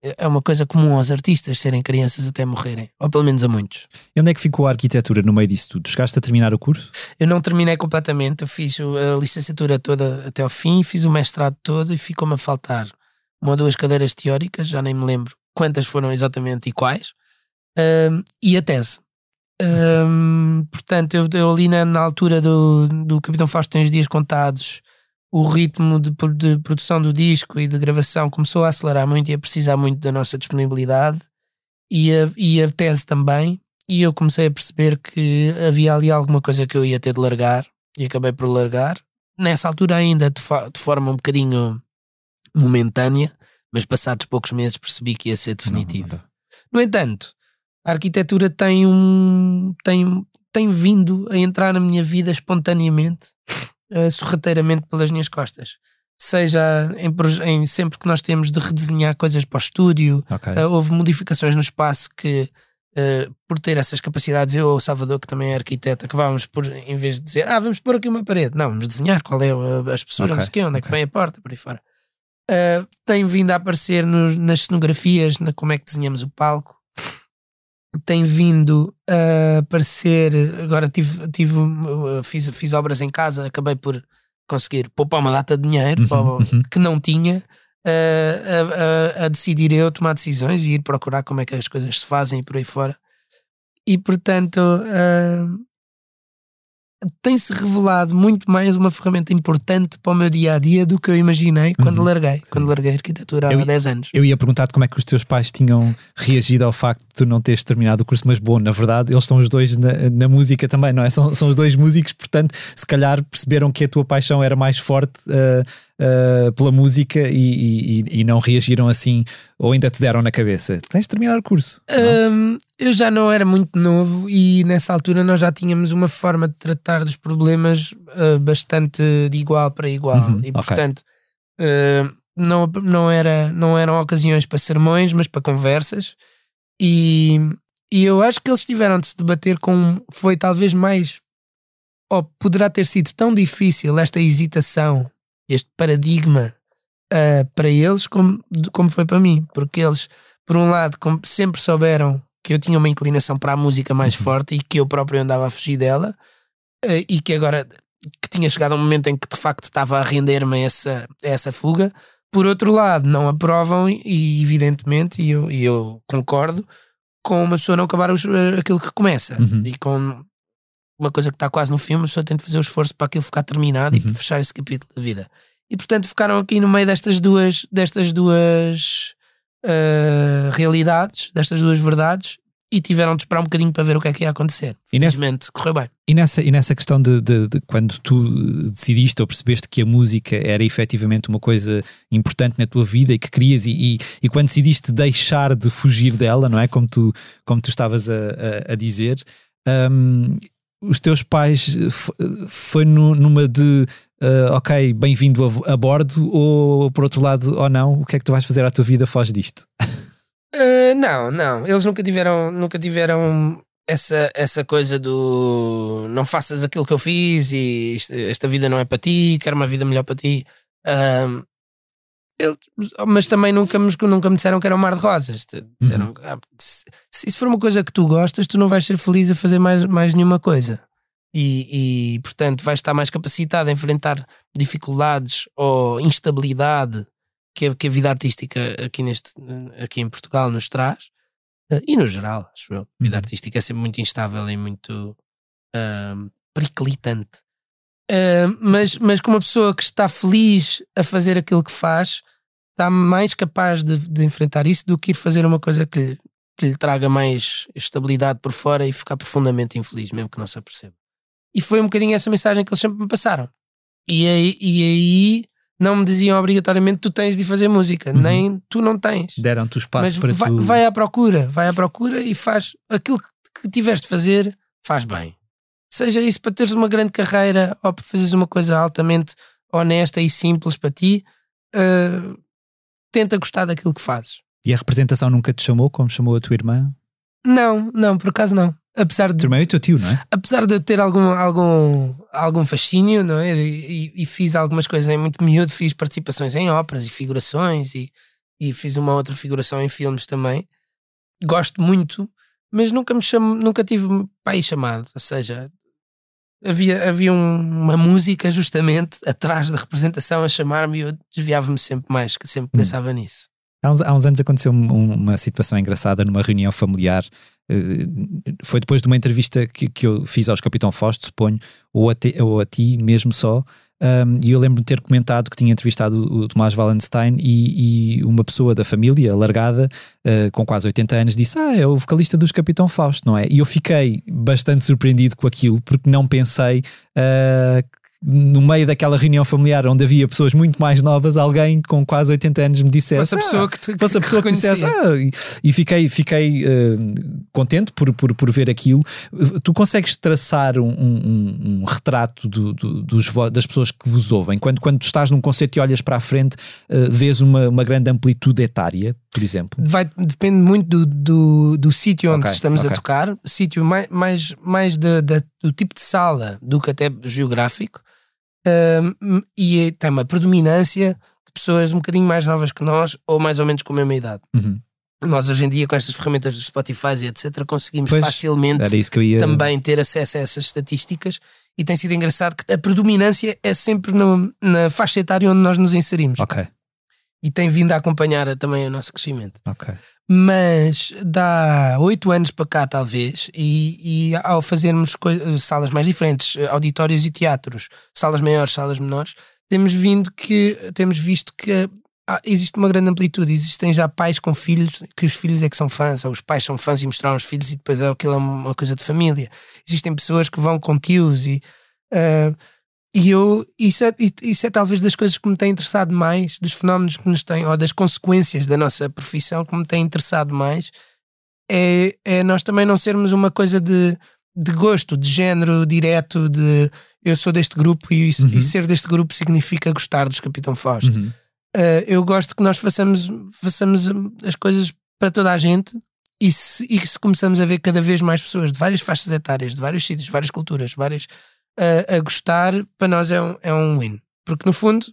Speaker 2: é uma coisa comum aos artistas serem crianças até morrerem, ou pelo menos a muitos.
Speaker 1: E onde é que ficou a arquitetura no meio disso tudo? Chegaste a terminar o curso?
Speaker 2: Eu não terminei completamente, eu fiz a licenciatura toda até ao fim, fiz o mestrado todo e ficou-me a faltar uma ou duas cadeiras teóricas, já nem me lembro quantas foram exatamente e quais, ahm, e a tese. Ahm, portanto, eu, eu ali na, na altura do, do Capitão Fausto tem os dias contados, o ritmo de, de produção do disco e de gravação começou a acelerar muito e a precisar muito da nossa disponibilidade e a, e a tese também. E eu comecei a perceber que havia ali alguma coisa que eu ia ter de largar e acabei por largar. Nessa altura, ainda de, de forma um bocadinho momentânea, mas passados poucos meses percebi que ia ser definitivo.
Speaker 1: Não, não.
Speaker 2: No entanto, a arquitetura tem um tem, tem vindo a entrar na minha vida espontaneamente, eh, sorrateiramente pelas minhas costas. Seja em, em sempre que nós temos de redesenhar coisas para o estúdio,
Speaker 1: Ok.
Speaker 2: eh, houve modificações no espaço que, eh, por ter essas capacidades, eu ou o Salvador, que também é arquiteto, acabávamos por, em vez de dizer, ah, vamos pôr aqui uma parede, não, vamos desenhar qual é a- a espessura,
Speaker 1: Ok,
Speaker 2: não sei o quê, onde é que vem a porta, por aí fora. Tem vindo a aparecer nos- nas cenografias, na como é que desenhamos o palco. Tem vindo a aparecer. Agora tive, tive, uh, fiz, fiz obras em casa, acabei por conseguir poupar uma data de dinheiro
Speaker 1: Uhum, uhum.
Speaker 2: que não tinha uh, a, a- a decidir eu tomar decisões e ir procurar como é que as coisas se fazem e por aí fora. E portanto uh, tem-se revelado muito mais uma ferramenta importante para o meu dia a dia do que eu imaginei quando
Speaker 1: Uhum,
Speaker 2: larguei,
Speaker 1: sim.
Speaker 2: quando larguei a arquitetura há
Speaker 1: Eu-
Speaker 2: 10 anos.
Speaker 1: Eu ia perguntar-te como é que os teus pais tinham reagido ao facto de tu não teres terminado o curso, mas bom, na verdade, eles estão os dois na, na música também, não é? São, são os dois músicos, portanto, se calhar perceberam que a tua paixão era mais forte ah, ah, pela música e, e- e não reagiram assim, ou ainda te deram na cabeça. Tens de terminar o curso.
Speaker 2: Hum, eu já não era muito novo e nessa altura nós já tínhamos uma forma de tratar dos problemas uh, bastante de igual para igual
Speaker 1: Uhum,
Speaker 2: e
Speaker 1: ok.
Speaker 2: portanto uh, não, não, era, não eram ocasiões para sermões mas para conversas e, e eu acho que eles tiveram de se debater com foi talvez mais ou poderá ter sido tão difícil esta hesitação este paradigma uh, para eles como, como foi para mim porque eles por um lado, como sempre souberam que eu tinha uma inclinação para a música mais
Speaker 1: Uhum.
Speaker 2: forte e que eu próprio andava a fugir dela, eh, e que agora que tinha chegado um momento em que de facto estava a render-me a essa, essa fuga. Por outro lado, não aprovam, e evidentemente, e eu, e eu concordo, com uma pessoa não acabar os- eh, aquilo que começa.
Speaker 1: Uhum.
Speaker 2: E com uma coisa que está quase no filme, a pessoa tem de fazer o esforço para aquilo ficar terminado e
Speaker 1: Uhum.
Speaker 2: para fechar esse capítulo da vida. E portanto ficaram aqui no meio destas duas, destas duas uh, realidades, destas duas verdades, e tiveram de esperar um bocadinho para ver o que é que ia acontecer.
Speaker 1: E nessa-
Speaker 2: Felizmente correu bem.
Speaker 1: E nessa, e nessa questão de, de- de quando tu decidiste ou percebeste que a música era efetivamente uma coisa importante na tua vida e que querias, e, e, e quando decidiste deixar de fugir dela, não é? Como tu, como tu estavas a, a- a dizer, hum, os teus pais f- foi nu- numa de ah, ok, bem-vindo a, a bordo, ou por outro lado, ou não, o que é que tu vais fazer à tua vida foge disto?
Speaker 2: Uh, não, não. Eles nunca tiveram, nunca tiveram essa, essa coisa do não faças aquilo que eu fiz e esta vida não é para ti, quero uma vida melhor para ti. Um, ele- mas também nunca me, nunca me disseram que era um mar de rosas. Te- Disseram, "Ah, se, se isso for uma coisa que tu gostas, tu não vais ser feliz a fazer mais, mais nenhuma coisa. E, e, portanto vais estar mais capacitado a enfrentar dificuldades ou instabilidade que a, que a vida artística aqui, neste, aqui em Portugal nos traz. Uh, e no geral, acho eu. A vida
Speaker 1: Uhum.
Speaker 2: artística é sempre muito instável e muito ahm, periclitante. Ahm, mas, mas com uma pessoa que está feliz a fazer aquilo que faz, está mais capaz de, de enfrentar isso do que ir fazer uma coisa que lhe, que lhe traga mais estabilidade por fora e ficar profundamente infeliz, mesmo que não se aperceba. E foi um bocadinho essa mensagem que eles sempre me passaram. E aí, e aí não me diziam obrigatoriamente tu tens de fazer música,
Speaker 1: Uhum.
Speaker 2: nem tu não tens.
Speaker 1: Deram-te o espaço
Speaker 2: Mas
Speaker 1: para
Speaker 2: vai,
Speaker 1: tu.
Speaker 2: vai à procura, vai à procura e faz aquilo que- que tiveres de fazer, faz bem. Seja isso para teres uma grande carreira ou para fazeres uma coisa altamente honesta e simples para ti, eh, tenta gostar daquilo que fazes.
Speaker 1: E a representação nunca te chamou, como chamou a tua irmã?
Speaker 2: Não, não, por acaso não. Apesar de,
Speaker 1: e o teu tio, não é?
Speaker 2: apesar de eu ter algum, algum, algum fascínio, não é? E, e- e fiz algumas coisas em muito miúdo, fiz participações em óperas e figurações e, e fiz uma outra figuração em filmes também. Gosto muito, mas nunca me chamo, nunca tive pai chamado. Ou seja, havia, havia um- uma música justamente atrás da representação a chamar-me e eu desviava-me sempre mais, que sempre
Speaker 1: Hum.
Speaker 2: pensava nisso.
Speaker 1: Há uns, há uns anos aconteceu um- uma situação engraçada numa reunião familiar. Eh, Foi depois de uma entrevista que, que eu fiz aos Capitão Fausto, suponho, ou a, ti, ou a ti mesmo só. Um, e eu lembro de ter comentado que tinha entrevistado o, Tomás Wallenstein e, e uma pessoa da família, alargada, eh, com quase 80 anos, disse: Ah, é o vocalista dos Capitão Fausto, não é? E eu fiquei bastante surpreendido com aquilo, porque não pensei que no meio daquela reunião familiar onde havia pessoas muito mais novas, alguém com quase 80 anos me dissesse:
Speaker 2: Fosse a pessoa
Speaker 1: "Ah,
Speaker 2: que te-
Speaker 1: fosse a
Speaker 2: que
Speaker 1: pessoa que dissesse,
Speaker 2: reconhecia.
Speaker 1: ah, e, e fiquei, fiquei eh, contente por, por, por ver aquilo. Tu consegues traçar um, um- um retrato do- do- dos, das pessoas que vos ouvem? Quando, quando tu estás num concerto e olhas para a frente, eh, vês uma, uma grande amplitude etária, por exemplo?
Speaker 2: Vai, depende muito do, do, do sítio onde
Speaker 1: Ok,
Speaker 2: estamos
Speaker 1: ok.
Speaker 2: a tocar, sítio mais, mais, mais da- da- do tipo de sala do que até geográfico, E tem uma predominância de pessoas um bocadinho mais novas que nós, ou mais ou menos com a mesma idade.
Speaker 1: Uhum.
Speaker 2: Nós hoje em dia, com estas ferramentas do Spotify e etc., conseguimos
Speaker 1: Pois,
Speaker 2: facilmente
Speaker 1: ia.
Speaker 2: também ter acesso a essas estatísticas e tem sido engraçado que a predominância é sempre no- na faixa etária onde nós nos inserimos
Speaker 1: Ok,
Speaker 2: e tem vindo a acompanhar também o nosso crescimento
Speaker 1: ok.
Speaker 2: Mas dá oito anos para cá, talvez, e, e ao fazermos salas mais diferentes, auditórios e teatros, salas maiores, salas menores, temos vindo que temos visto que há- existe uma grande amplitude. Existem já pais com filhos, que os filhos é que são fãs, ou os pais são fãs e mostraram os filhos, e depois é aquilo é uma coisa de família. Existem pessoas que vão com tios e. ah, e eu, isso é, isso é talvez das coisas que me tem interessado mais, dos fenómenos que nos têm, ou das consequências da nossa profissão que me tem interessado mais, é, é nós também não sermos uma coisa de, de gosto, de género direto, de eu sou deste grupo e, isso-
Speaker 1: Uhum.
Speaker 2: e ser deste grupo significa gostar dos Capitão Fausto.
Speaker 1: Uhum.
Speaker 2: Uh, eu gosto que nós façamos, façamos hum, as coisas para toda a gente e se, e se começamos a ver cada vez mais pessoas de várias faixas etárias, de vários sítios, várias culturas, várias uh, a gostar, para nós é um, é um win. Porque no fundo,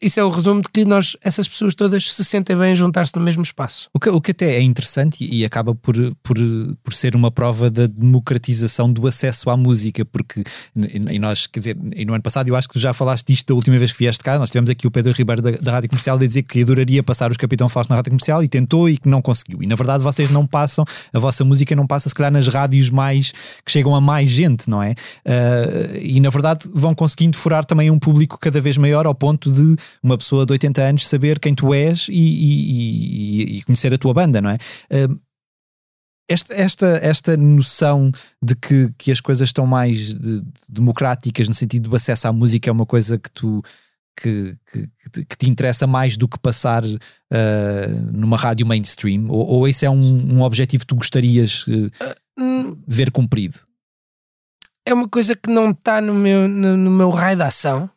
Speaker 2: isso é o resumo de que nós, essas pessoas todas se sentem bem juntar-se no mesmo espaço.
Speaker 1: O que, o que até é interessante e, e acaba por, por, por ser uma prova da democratização do acesso à música, porque e, nós, quer dizer, no ano passado eu acho que já falaste disto da última vez que vieste cá, nós tivemos aqui o Pedro Ribeiro da, da Rádio Comercial a dizer que adoraria passar os Capitão Fausto na Rádio Comercial e tentou e que não conseguiu. E na verdade vocês não passam, a vossa música não passa se calhar nas rádios mais que chegam a mais gente, não é? Ah, e na verdade vão conseguindo furar também um público cada vez maior ao ponto de uma pessoa de 80 anos saber quem tu és e, e- e- conhecer a tua banda, não é? Ah, esta, esta, esta noção de que, que as coisas estão mais de- de- democráticas no sentido do acesso à música é uma coisa que tu que, que- que te- interessa mais do que passar ah, numa rádio mainstream? Ou, ou esse é um, um objetivo que tu gostarias eh,
Speaker 2: Hum,
Speaker 1: ver cumprido?
Speaker 2: é uma coisa que não está no meu, no, no meu raio de ação,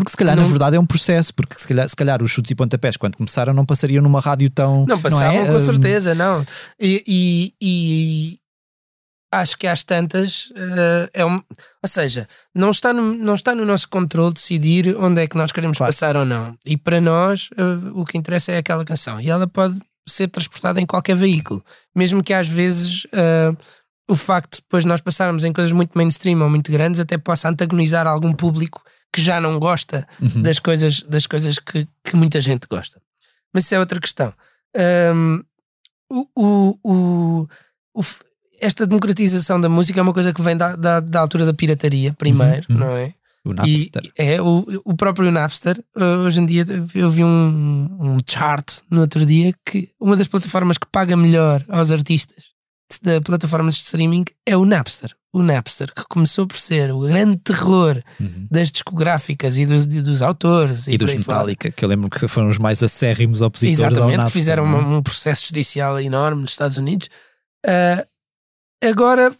Speaker 1: Porque se calhar,
Speaker 2: Não-
Speaker 1: na verdade, é um processo, porque se calhar, se calhar os chutes e pontapés, quando começaram, não passariam numa rádio tão.
Speaker 2: Não passavam,
Speaker 1: é?
Speaker 2: com
Speaker 1: Hum,
Speaker 2: certeza, não. E, e- e acho que às tantas eh, é um, ou seja, não está, no, não está no nosso controle decidir onde é que nós queremos
Speaker 1: Claro.
Speaker 2: passar ou não. E para nós eh, o que interessa é aquela canção. E ela pode ser transportada em qualquer veículo. Mesmo que às vezes eh, o facto de depois nós passarmos em coisas muito mainstream ou muito grandes até possa antagonizar algum público que já não gosta
Speaker 1: Uhum.
Speaker 2: das coisas, das coisas que, que muita gente gosta. Mas isso é outra questão. Hum, o, o, o- o esta democratização da música é uma coisa que vem da, da, da altura da pirataria, primeiro,
Speaker 1: Uhum, uhum.
Speaker 2: não é?
Speaker 1: O
Speaker 2: E,
Speaker 1: Napster.
Speaker 2: é, o, o próprio Napster, uh, hoje em dia eu vi um, um chart no outro dia que uma das plataformas que paga melhor aos artistas da plataforma de streaming é o Napster. O Napster, que começou por ser o grande terror
Speaker 1: Uhum.
Speaker 2: das discográficas e dos, e dos autores
Speaker 1: E,
Speaker 2: por
Speaker 1: dos
Speaker 2: aí fora.
Speaker 1: Metallica, que eu lembro que foram os mais acérrimos opositores ao
Speaker 2: Exatamente,
Speaker 1: Napster.
Speaker 2: que fizeram
Speaker 1: é?
Speaker 2: uma- um processo judicial enorme nos Estados Unidos. Ah, agora,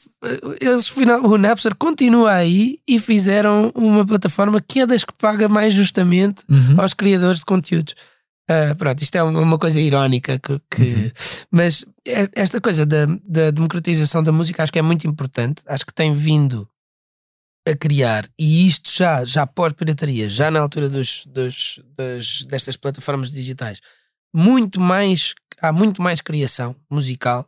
Speaker 2: eles, final- o Napster continua aí e fizeram uma plataforma que é das que paga mais justamente
Speaker 1: Uhum.
Speaker 2: aos criadores de conteúdos. Ah, pronto, isto é uma coisa irónica que, que-
Speaker 1: Uhum.
Speaker 2: mas é- esta coisa da, da democratização da música acho que é muito importante, acho que tem vindo a criar, e isto já, já pós-pirataria, já na altura dos, dos- das, destas plataformas digitais, muito mais, há muito mais criação musical,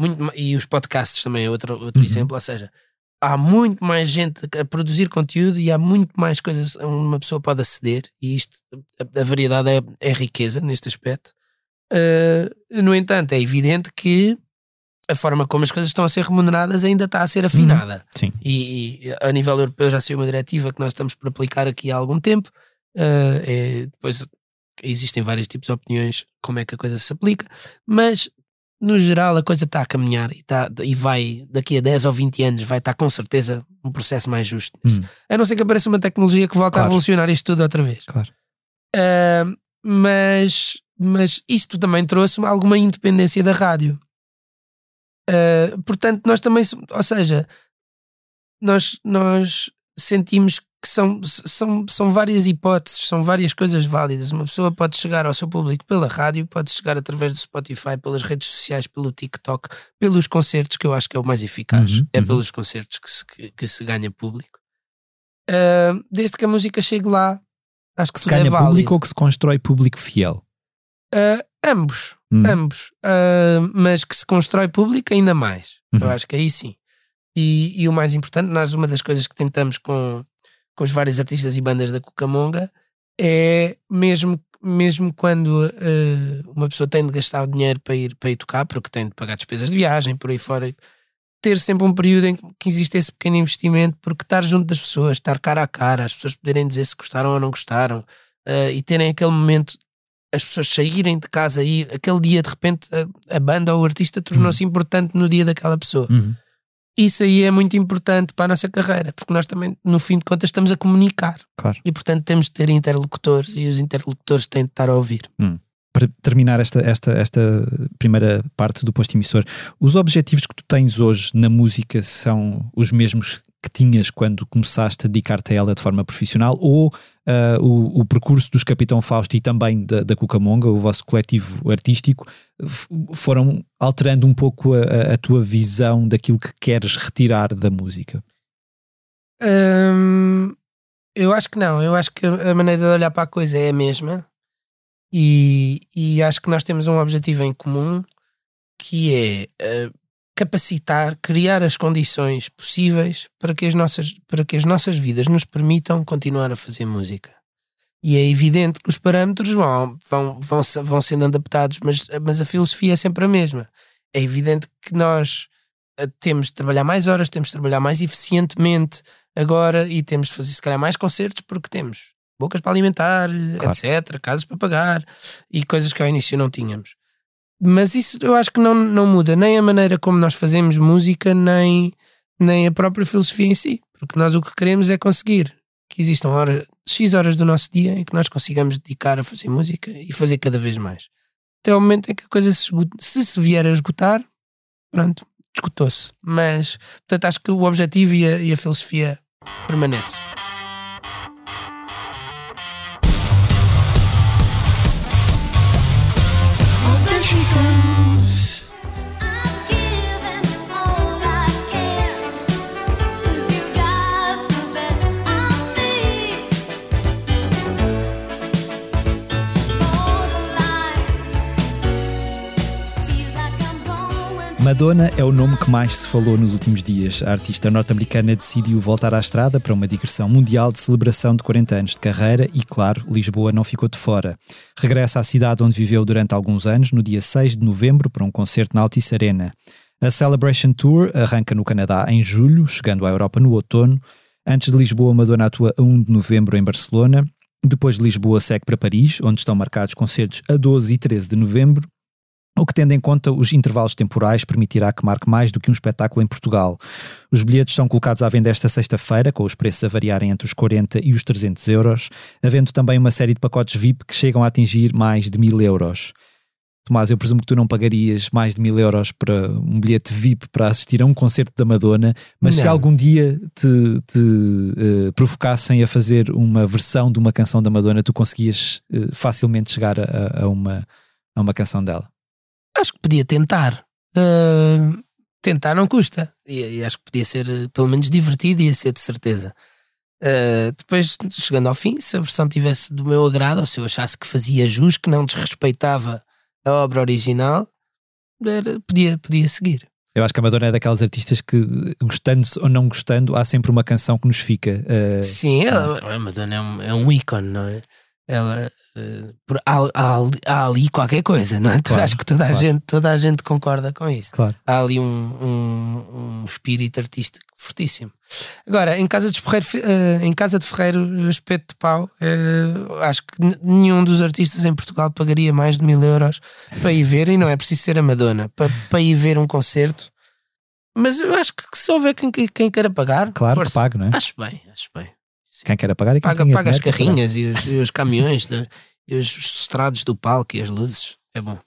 Speaker 2: muito, e os podcasts também é outro, outro
Speaker 1: Uhum.
Speaker 2: exemplo, ou seja, há muito mais gente a produzir conteúdo e há muito mais coisas a uma pessoa pode aceder, e isto, a, a variedade é, é riqueza neste aspecto. Uh, no entanto, é evidente que a forma como as coisas estão a ser remuneradas ainda está a ser afinada.
Speaker 1: Sim.
Speaker 2: E, e a nível europeu já saiu uma diretiva que nós estamos por aplicar aqui há algum tempo. Uh, é- depois existem vários tipos de opiniões como é que a coisa se aplica, mas no geral a coisa está a caminhar e, está, e vai, daqui a 10 ou 20 anos, vai estar com certeza um processo mais justo.
Speaker 1: Hum.
Speaker 2: A não ser que apareça uma tecnologia que volte
Speaker 1: Claro.
Speaker 2: a revolucionar isto tudo outra vez.
Speaker 1: Claro.
Speaker 2: Uh, mas, mas isto também trouxe alguma independência da rádio. Uh, portanto, nós também, ou seja, nós, nós sentimos que são, são, são várias hipóteses, são várias coisas válidas. Uma pessoa pode chegar ao seu público pela rádio, pode chegar através do Spotify, pelas redes sociais, pelo TikTok, pelos concertos, que eu acho que é o mais eficaz.
Speaker 1: Uhum,
Speaker 2: é
Speaker 1: uhum.
Speaker 2: pelos concertos que se, que, que se ganha público. Uh, desde que a música chegue lá, acho que
Speaker 1: Se
Speaker 2: se
Speaker 1: ganha
Speaker 2: é válido.
Speaker 1: público ou que se constrói público fiel?
Speaker 2: Uh, ambos,
Speaker 1: Hum.
Speaker 2: ambos. Uh, mas que se constrói público ainda mais. Eu
Speaker 1: Uhum.
Speaker 2: acho que aí sim. E, e o mais importante, nós uma das coisas que tentamos com, com os vários artistas e bandas da Cucamonga é mesmo, mesmo quando uh, uma pessoa tem de gastar dinheiro para ir, para ir tocar, porque tem de pagar despesas de viagem, por aí fora, ter sempre um período em que existe esse pequeno investimento, porque estar junto das pessoas, estar cara a cara, as pessoas poderem dizer se gostaram ou não gostaram, uh, e terem aquele momento, as pessoas saírem de casa e aquele dia de repente a, a banda ou o artista tornou-se importante no dia daquela pessoa.
Speaker 1: Uhum.
Speaker 2: Isso aí é muito importante para a nossa carreira, porque nós também, no fim de contas, estamos a comunicar.
Speaker 1: Claro.
Speaker 2: E portanto temos de ter interlocutores e os interlocutores têm de estar a ouvir.
Speaker 1: Para terminar esta, esta, esta primeira parte do posto emissor, os objetivos que tu tens hoje na música são os mesmos que tinhas quando começaste a dedicar-te a ela de forma profissional ou ah, o, o percurso dos Capitão Fausto e também da, da Cucamonga, o vosso coletivo artístico, foram alterando um pouco a, a- tua visão daquilo que queres retirar da música?
Speaker 2: Hum, eu acho que não. Eu acho que a maneira de olhar para a coisa é a mesma. E, e acho que nós temos um objetivo em comum que é eh, capacitar, criar as condições possíveis para que, as nossas, para que as nossas vidas nos permitam continuar a fazer música. E é evidente que os parâmetros vão, vão, vão, vão sendo adaptados, mas, mas a filosofia é sempre a mesma. É evidente que nós eh, temos de trabalhar mais horas, temos de trabalhar mais eficientemente agora e temos de fazer se calhar mais concertos porque temos bocas para alimentar,
Speaker 1: Claro.
Speaker 2: etc., casas para pagar e coisas que ao início não tínhamos. Mas isso eu acho que não, não muda nem a maneira como nós fazemos música, nem, nem a própria filosofia em si. Porque nós o que queremos é conseguir que existam hora, X horas do nosso dia em que nós consigamos dedicar a fazer música e fazer cada vez mais. Até o momento em que a coisa se, se se vier a esgotar, pronto, esgotou-se. Mas, portanto, acho que o objetivo e a, e a filosofia permanece.
Speaker 5: she.
Speaker 1: Madonna é o nome que mais se falou nos últimos dias. A artista norte-americana decidiu voltar à estrada para uma digressão mundial de celebração de 40 anos de carreira e, claro, Lisboa não ficou de fora. Regressa à cidade onde viveu durante alguns anos, no dia 6 de novembro, para um concerto na Altice Arena. A Celebration Tour arranca no Canadá em julho, chegando à Europa no outono. Antes de Lisboa, Madonna atua a 1 de novembro em Barcelona. Depois de Lisboa, segue para Paris, onde estão marcados concertos a 12 e 13 de novembro. O que, tendo em conta os intervalos temporais, permitirá que marque mais do que um espetáculo em Portugal. Os bilhetes são colocados à venda esta sexta-feira, com os preços a variarem entre os 40 e os 300 euros, havendo também uma série de pacotes VIP que chegam a atingir mais de 1000 euros. Tomás, eu presumo que tu não pagarias mais de 1000 euros para um bilhete VIP para assistir a um concerto da Madonna, mas se
Speaker 2: Não.
Speaker 1: algum dia te, te, eh, provocassem a fazer uma versão de uma canção da Madonna, tu conseguias eh, facilmente chegar a, a uma, a uma canção dela.
Speaker 2: Acho que podia tentar. Ah, tentar não custa. E, e acho que podia ser eh, pelo menos divertido, ia ser de certeza. Ah, depois, chegando ao fim, se a versão tivesse do meu agrado, ou se eu achasse que fazia jus, que não desrespeitava a obra original, era- podia, podia seguir.
Speaker 1: Eu acho que a Madonna é daquelas artistas que, gostando ou não gostando, há sempre uma canção que nos fica. eh,
Speaker 2: Sim, ela, a Madonna é um, é um ícone, não é? Ela. Eh, por- há, há ali- há ali qualquer coisa, não é?
Speaker 1: Claro,
Speaker 2: acho que toda a,
Speaker 1: claro.
Speaker 2: gente, toda a gente concorda com isso.
Speaker 1: Claro.
Speaker 2: há ali um, um, um espírito artístico fortíssimo. Agora, em casa de Ferreiro, eh, em casa de Ferreiro, espeto de pau, eh, acho que nenhum dos artistas em Portugal pagaria mais de mil euros para ir ver, e não é preciso ser a Madonna, para, para ir ver um concerto. Mas eu acho que se houver quem, quem queira pagar,
Speaker 1: Claro que pago, não é?
Speaker 2: acho bem, acho bem.
Speaker 1: Quem quer pagar e quem
Speaker 2: Paga, paga as carrinhas e os, e os caminhões né? e os estrados do palco e as luzes. É bom.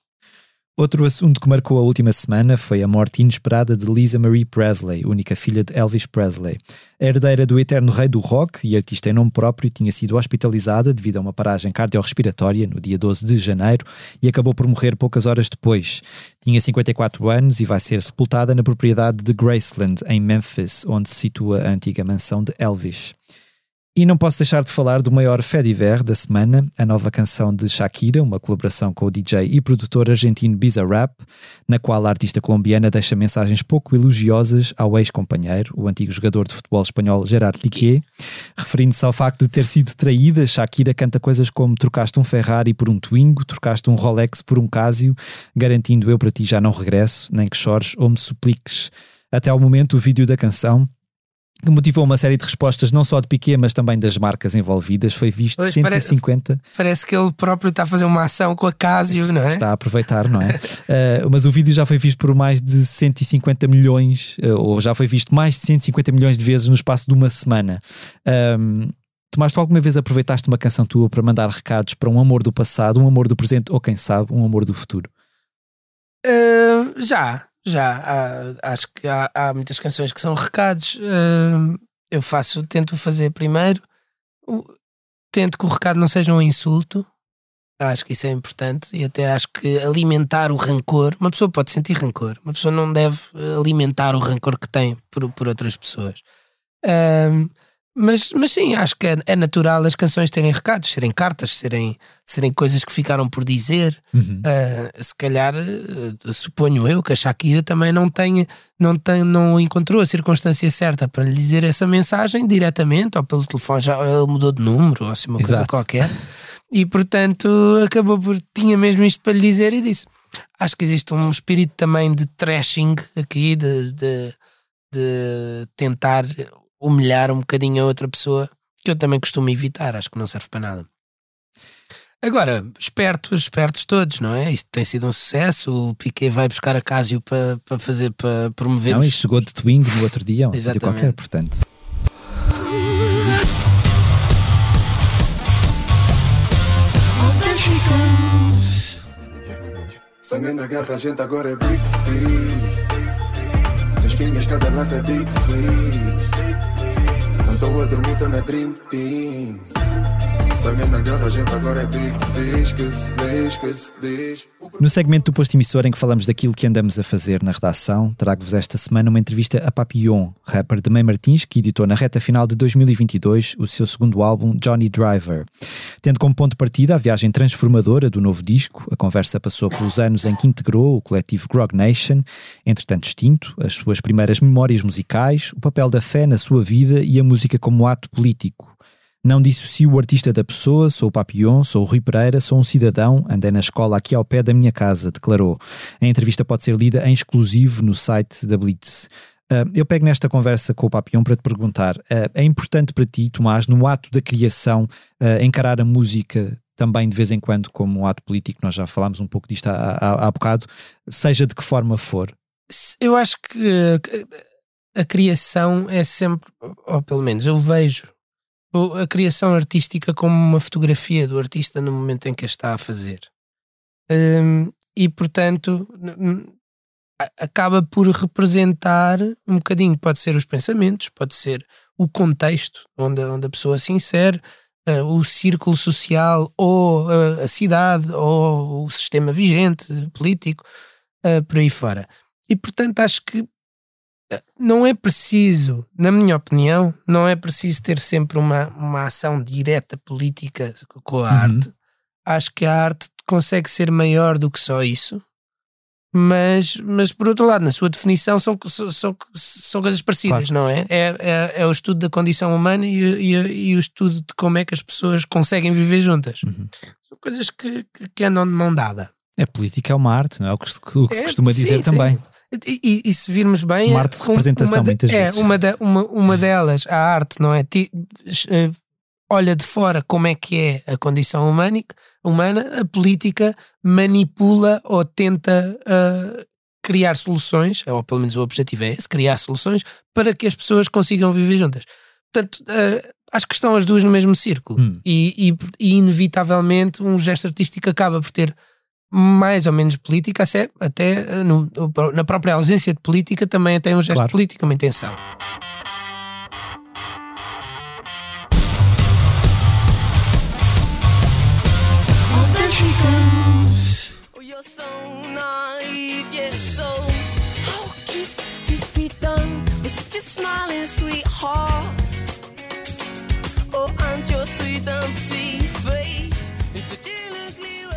Speaker 1: Outro assunto que marcou a última semana foi a morte inesperada de Lisa Marie Presley, única filha de Elvis Presley. A herdeira do eterno rei do rock e artista em nome próprio tinha sido hospitalizada devido a uma paragem cardiorrespiratória no dia 12 de janeiro e acabou por morrer poucas horas depois. Tinha 54 anos e vai ser sepultada na propriedade de Graceland, em Memphis, onde se situa a antiga mansão de Elvis. E não posso deixar de falar do maior fé d'hiver da semana, a nova canção de Shakira, uma colaboração com o DJ e produtor argentino Bizarrap, na qual a artista colombiana deixa mensagens pouco elogiosas ao ex-companheiro, o antigo jogador de futebol espanhol Gerard Piqué. Referindo-se ao facto de ter sido traída, Shakira canta coisas como trocaste um Ferrari por um Twingo, trocaste um Rolex por um Casio, garantindo eu para ti já não regresso, nem que chores ou me supliques. Até ao momento, o vídeo da canção que motivou uma série de respostas não só de Piquet, mas também das marcas envolvidas, foi visto
Speaker 2: parece-
Speaker 1: 150
Speaker 2: Parece que ele próprio está a fazer uma ação com a Casio, não é?
Speaker 1: está a aproveitar, não é? Uh, mas o vídeo já foi visto por mais de 150 milhões, uh, ou já foi visto mais de 150 milhões de vezes no espaço de uma semana. Um, Tomás, tu alguma vez aproveitaste uma canção tua para mandar recados para um amor do passado, um amor do presente ou quem sabe, um amor do futuro?
Speaker 2: Ah, já, já. Há- acho que há, há muitas canções que são recados. Ah, eu faço, tento fazer primeiro. Tento que o recado não seja um insulto. Acho que isso é importante e até acho que alimentar o rancor. Uma pessoa pode sentir rancor, uma pessoa não deve eh, alimentar o rancor que tem por, por outras pessoas. Ahm, mas, mas sim, acho que é, é natural as canções terem recados, serem cartas, serem, serem coisas que ficaram por dizer.
Speaker 1: Uhum.
Speaker 2: Uh, se calhar, uh, suponho eu que a Shakira também não tem, não tem, não encontrou a circunstância certa para lhe dizer essa mensagem diretamente ou pelo telefone, já ele mudou de número ou assim uma coisa
Speaker 1: Exato.
Speaker 2: qualquer. E portanto acabou por tinha mesmo isto para lhe dizer e disse. Acho que existe um espírito também de trashing aqui, de, de, de tentar humilhar um bocadinho a outra pessoa, que eu também costumo evitar, acho que não serve para nada. Agora, espertos, espertos todos, não é? Isto tem sido um sucesso. O Piquet vai buscar a Casio para, para fazer, para promover
Speaker 1: Não, isto chegou de Twingo no outro dia, sítio
Speaker 2: Exatamente.
Speaker 1: qualquer, portanto.
Speaker 6: Sangue na guerra, a gente agora é Big pinhas, cada lance é Big. Todos dormidos en el Dream Team. Sangue na guerra, a gente agora é Big Fish. Que se diz, que se diz.
Speaker 1: No segmento do posto emissor em que falamos daquilo que andamos a fazer na redação, trago-vos esta semana uma entrevista a Papillon, rapper de May Martins, que editou na reta final de 2022 o seu segundo álbum, Johnny Driver. Tendo como ponto de partida a viagem transformadora do novo disco, a conversa passou pelos anos em que integrou o coletivo Grog Nation, entretanto extinto, as suas primeiras memórias musicais, o papel da fé na sua vida e a música como ato político. Não dissocio o artista da pessoa, sou o Papillon, sou o Rui Pereira, sou um cidadão, andei na escola aqui ao pé da minha casa, declarou. A entrevista pode ser lida em exclusivo no site da Blitz. Uh, eu pego nesta conversa com o Papillon para te perguntar: uh, é importante para ti, Tomás, no ato da criação, uh, encarar a música também de vez em quando como um ato político? Nós já falámos um pouco disto há, há, há bocado, seja de que forma for.
Speaker 2: Eu acho que que a criação é sempre, ou pelo menos eu vejo a criação artística como uma fotografia do artista no momento em que a está a fazer. Hum, e portanto acaba por representar um bocadinho, pode ser os pensamentos, pode ser o contexto onde, onde a pessoa se insere, eh, o círculo social ou eh, a cidade ou o sistema vigente político, eh, por aí fora. E portanto acho que não é preciso, na minha opinião, não é preciso ter sempre uma, uma ação direta política com a
Speaker 1: Uhum.
Speaker 2: arte. Acho que a arte consegue ser maior do que só isso. Mas, mas por outro lado, na sua definição, são, são, são, coisas parecidas, não é? É, é? é o estudo da condição humana e, e, e o estudo de como é que as pessoas conseguem viver juntas.
Speaker 1: Uhum.
Speaker 2: São coisas que, que, que andam de mão dada.
Speaker 1: A política é uma arte, não é? O que se, o que se
Speaker 2: É,
Speaker 1: costuma
Speaker 2: sim,
Speaker 1: dizer
Speaker 2: sim.
Speaker 1: também.
Speaker 2: E, e- se virmos bem,
Speaker 1: Uma
Speaker 2: é
Speaker 1: arte de
Speaker 2: um-
Speaker 1: representação,
Speaker 2: uma de-
Speaker 1: muitas
Speaker 2: é,
Speaker 1: vezes.
Speaker 2: Uma, de- uma, uma delas, a arte, não é? Ti- eh, olha de fora como é que é a condição humânica, humana, a política manipula ou tenta ah, criar soluções, ou pelo menos o objetivo é esse, criar soluções para que as pessoas consigam viver juntas. Portanto, ah, acho que estão as duas no mesmo círculo.
Speaker 1: Hum.
Speaker 2: E, e- e, inevitavelmente um gesto artístico acaba por ter mais ou menos política, até, até eh, no- na própria ausência de política também tem um gesto
Speaker 1: Claro.
Speaker 2: político, uma intenção.
Speaker 5: Oh,
Speaker 7: smiling sweetheart? Oh, and your sweet and pretty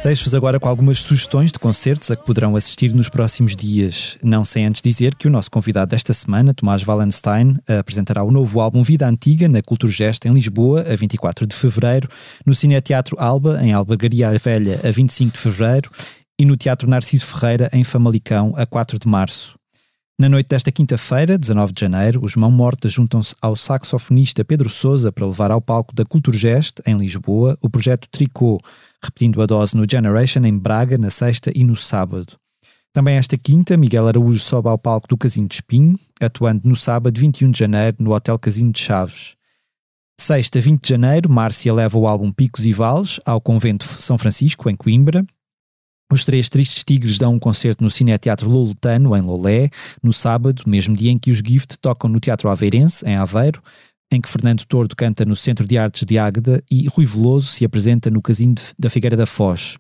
Speaker 1: Deixo-vos agora com algumas sugestões de concertos a que poderão assistir nos próximos dias. Não sem antes dizer que o nosso convidado desta semana, Tomás Wallenstein, apresentará o novo álbum Vida Antiga na Culturgest em Lisboa, a 24 de fevereiro, no Cineteatro Alba, em Albergaria Velha, a 25 de fevereiro, e no Teatro Narciso Ferreira, em Famalicão, a 4 de março. Na noite desta quinta-feira, 19 de janeiro, os Mão Morta juntam-se ao saxofonista Pedro Sousa para levar ao palco da Culturgest, em Lisboa, o projeto Tricô, repetindo a dose no Generation em Braga na sexta e no sábado. Também esta quinta, Miguel Araújo sobe ao palco do Casino de Espinho, atuando no sábado 21 de janeiro no Hotel Casino de Chaves. Sexta, 20 de janeiro, Márcia leva o álbum Picos e Vales ao Convento São Francisco, em Coimbra. Os Três Tristes Tigres dão um concerto no Cineteatro Loletano, em Lolé, no sábado, mesmo dia em que os Gift tocam no Teatro Aveirense, em Aveiro, em que Fernando Tordo canta no Centro de Artes de Águeda e Rui Veloso se apresenta no Casino de- da Figueira da Foz.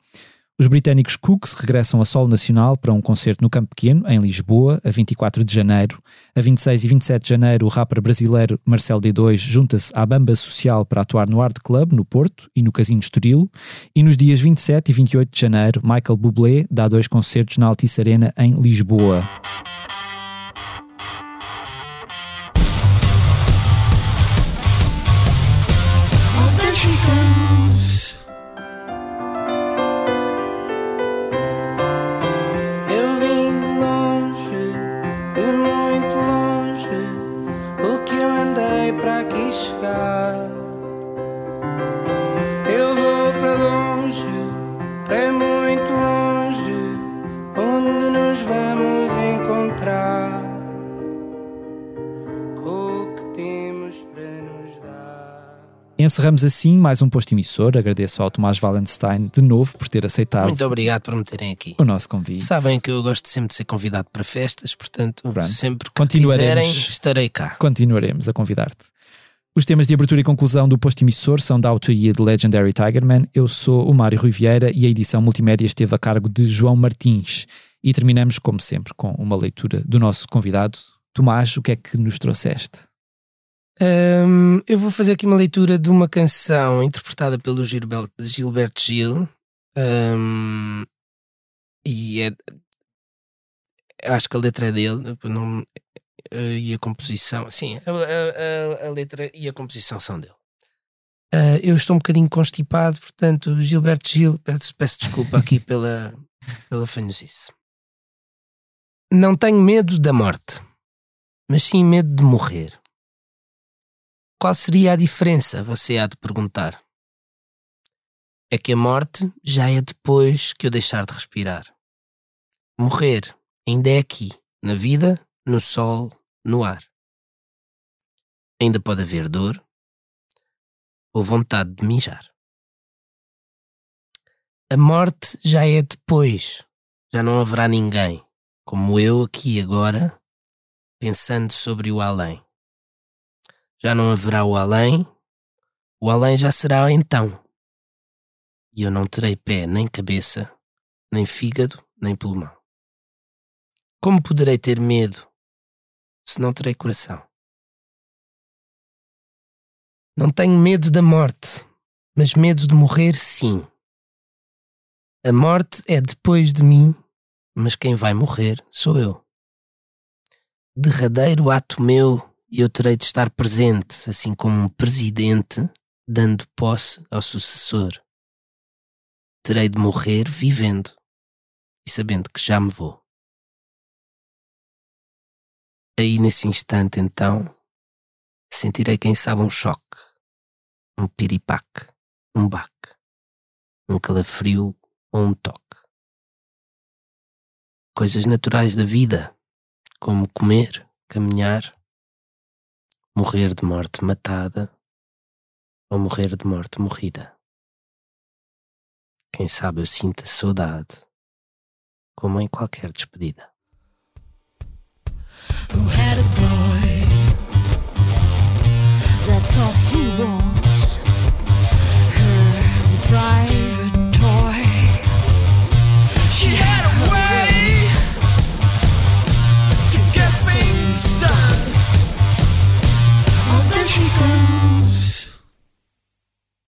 Speaker 1: Os britânicos Cooks regressam a solo nacional para um concerto no Campo Pequeno, em Lisboa, a 24 de janeiro. A 26 e 27 de janeiro, o rapper brasileiro Marcel D2 junta-se à Bamba Social para atuar no Art Club, no Porto, e no Casino Estoril. E nos dias 27 e 28 de janeiro, Michael Bublé dá dois concertos na Altice Arena, em Lisboa.
Speaker 5: She.
Speaker 1: Encerramos assim mais um posto emissor. Agradeço ao Tomás Wallenstein de novo por ter aceitado
Speaker 2: Muito obrigado por me terem aqui.
Speaker 1: o nosso convite.
Speaker 2: Sabem que eu gosto sempre de ser convidado para festas, portanto,
Speaker 1: Pronto.
Speaker 2: sempre que quiserem, estarei cá.
Speaker 1: Continuaremos a convidar-te. Os temas de abertura e conclusão do posto emissor são da autoria de Legendary Tigerman. Eu sou o Mário Rui Vieira e a edição multimédia esteve a cargo de João Martins. E terminamos, como sempre, com uma leitura do nosso convidado. Tomás, o que é que nos trouxeste?
Speaker 2: Hum, eu vou fazer aqui uma leitura de uma canção interpretada pelo Gilberto, Gilberto Gil. Hum, e é. Acho que a letra é dele. Não, eh, e a composição. Sim, a, a- a- letra e a composição são dele. Ah, eu estou um bocadinho constipado, portanto, Gilberto Gil, peço, peço desculpa aqui pela, pela fanhosice. Não tenho medo da morte, mas sim medo de morrer. Qual seria a diferença? Você há de perguntar. É que a morte já é depois que eu deixar de respirar. Morrer ainda é aqui, na vida, no sol, no ar. Ainda pode haver dor ou vontade de mijar. A morte já é depois, já não haverá ninguém, como eu aqui agora, pensando sobre o além já não haverá o além, o além já será então. E eu não terei pé nem cabeça, nem fígado, nem pulmão. Como poderei ter medo se não terei coração? Não tenho medo da morte, mas medo de morrer, sim. A morte é depois de mim, mas quem vai morrer sou eu. Derradeiro ato meu e eu terei de estar presente, assim como um presidente dando posse ao sucessor. Terei de morrer vivendo e sabendo que já me vou. Aí nesse instante, então, sentirei, quem sabe, um choque, um piripaque, um baque, um calafrio ou um toque. Coisas naturais da vida, como comer, caminhar, morrer de morte matada ou morrer de morte morrida. Quem sabe eu sinta saudade, como em qualquer despedida.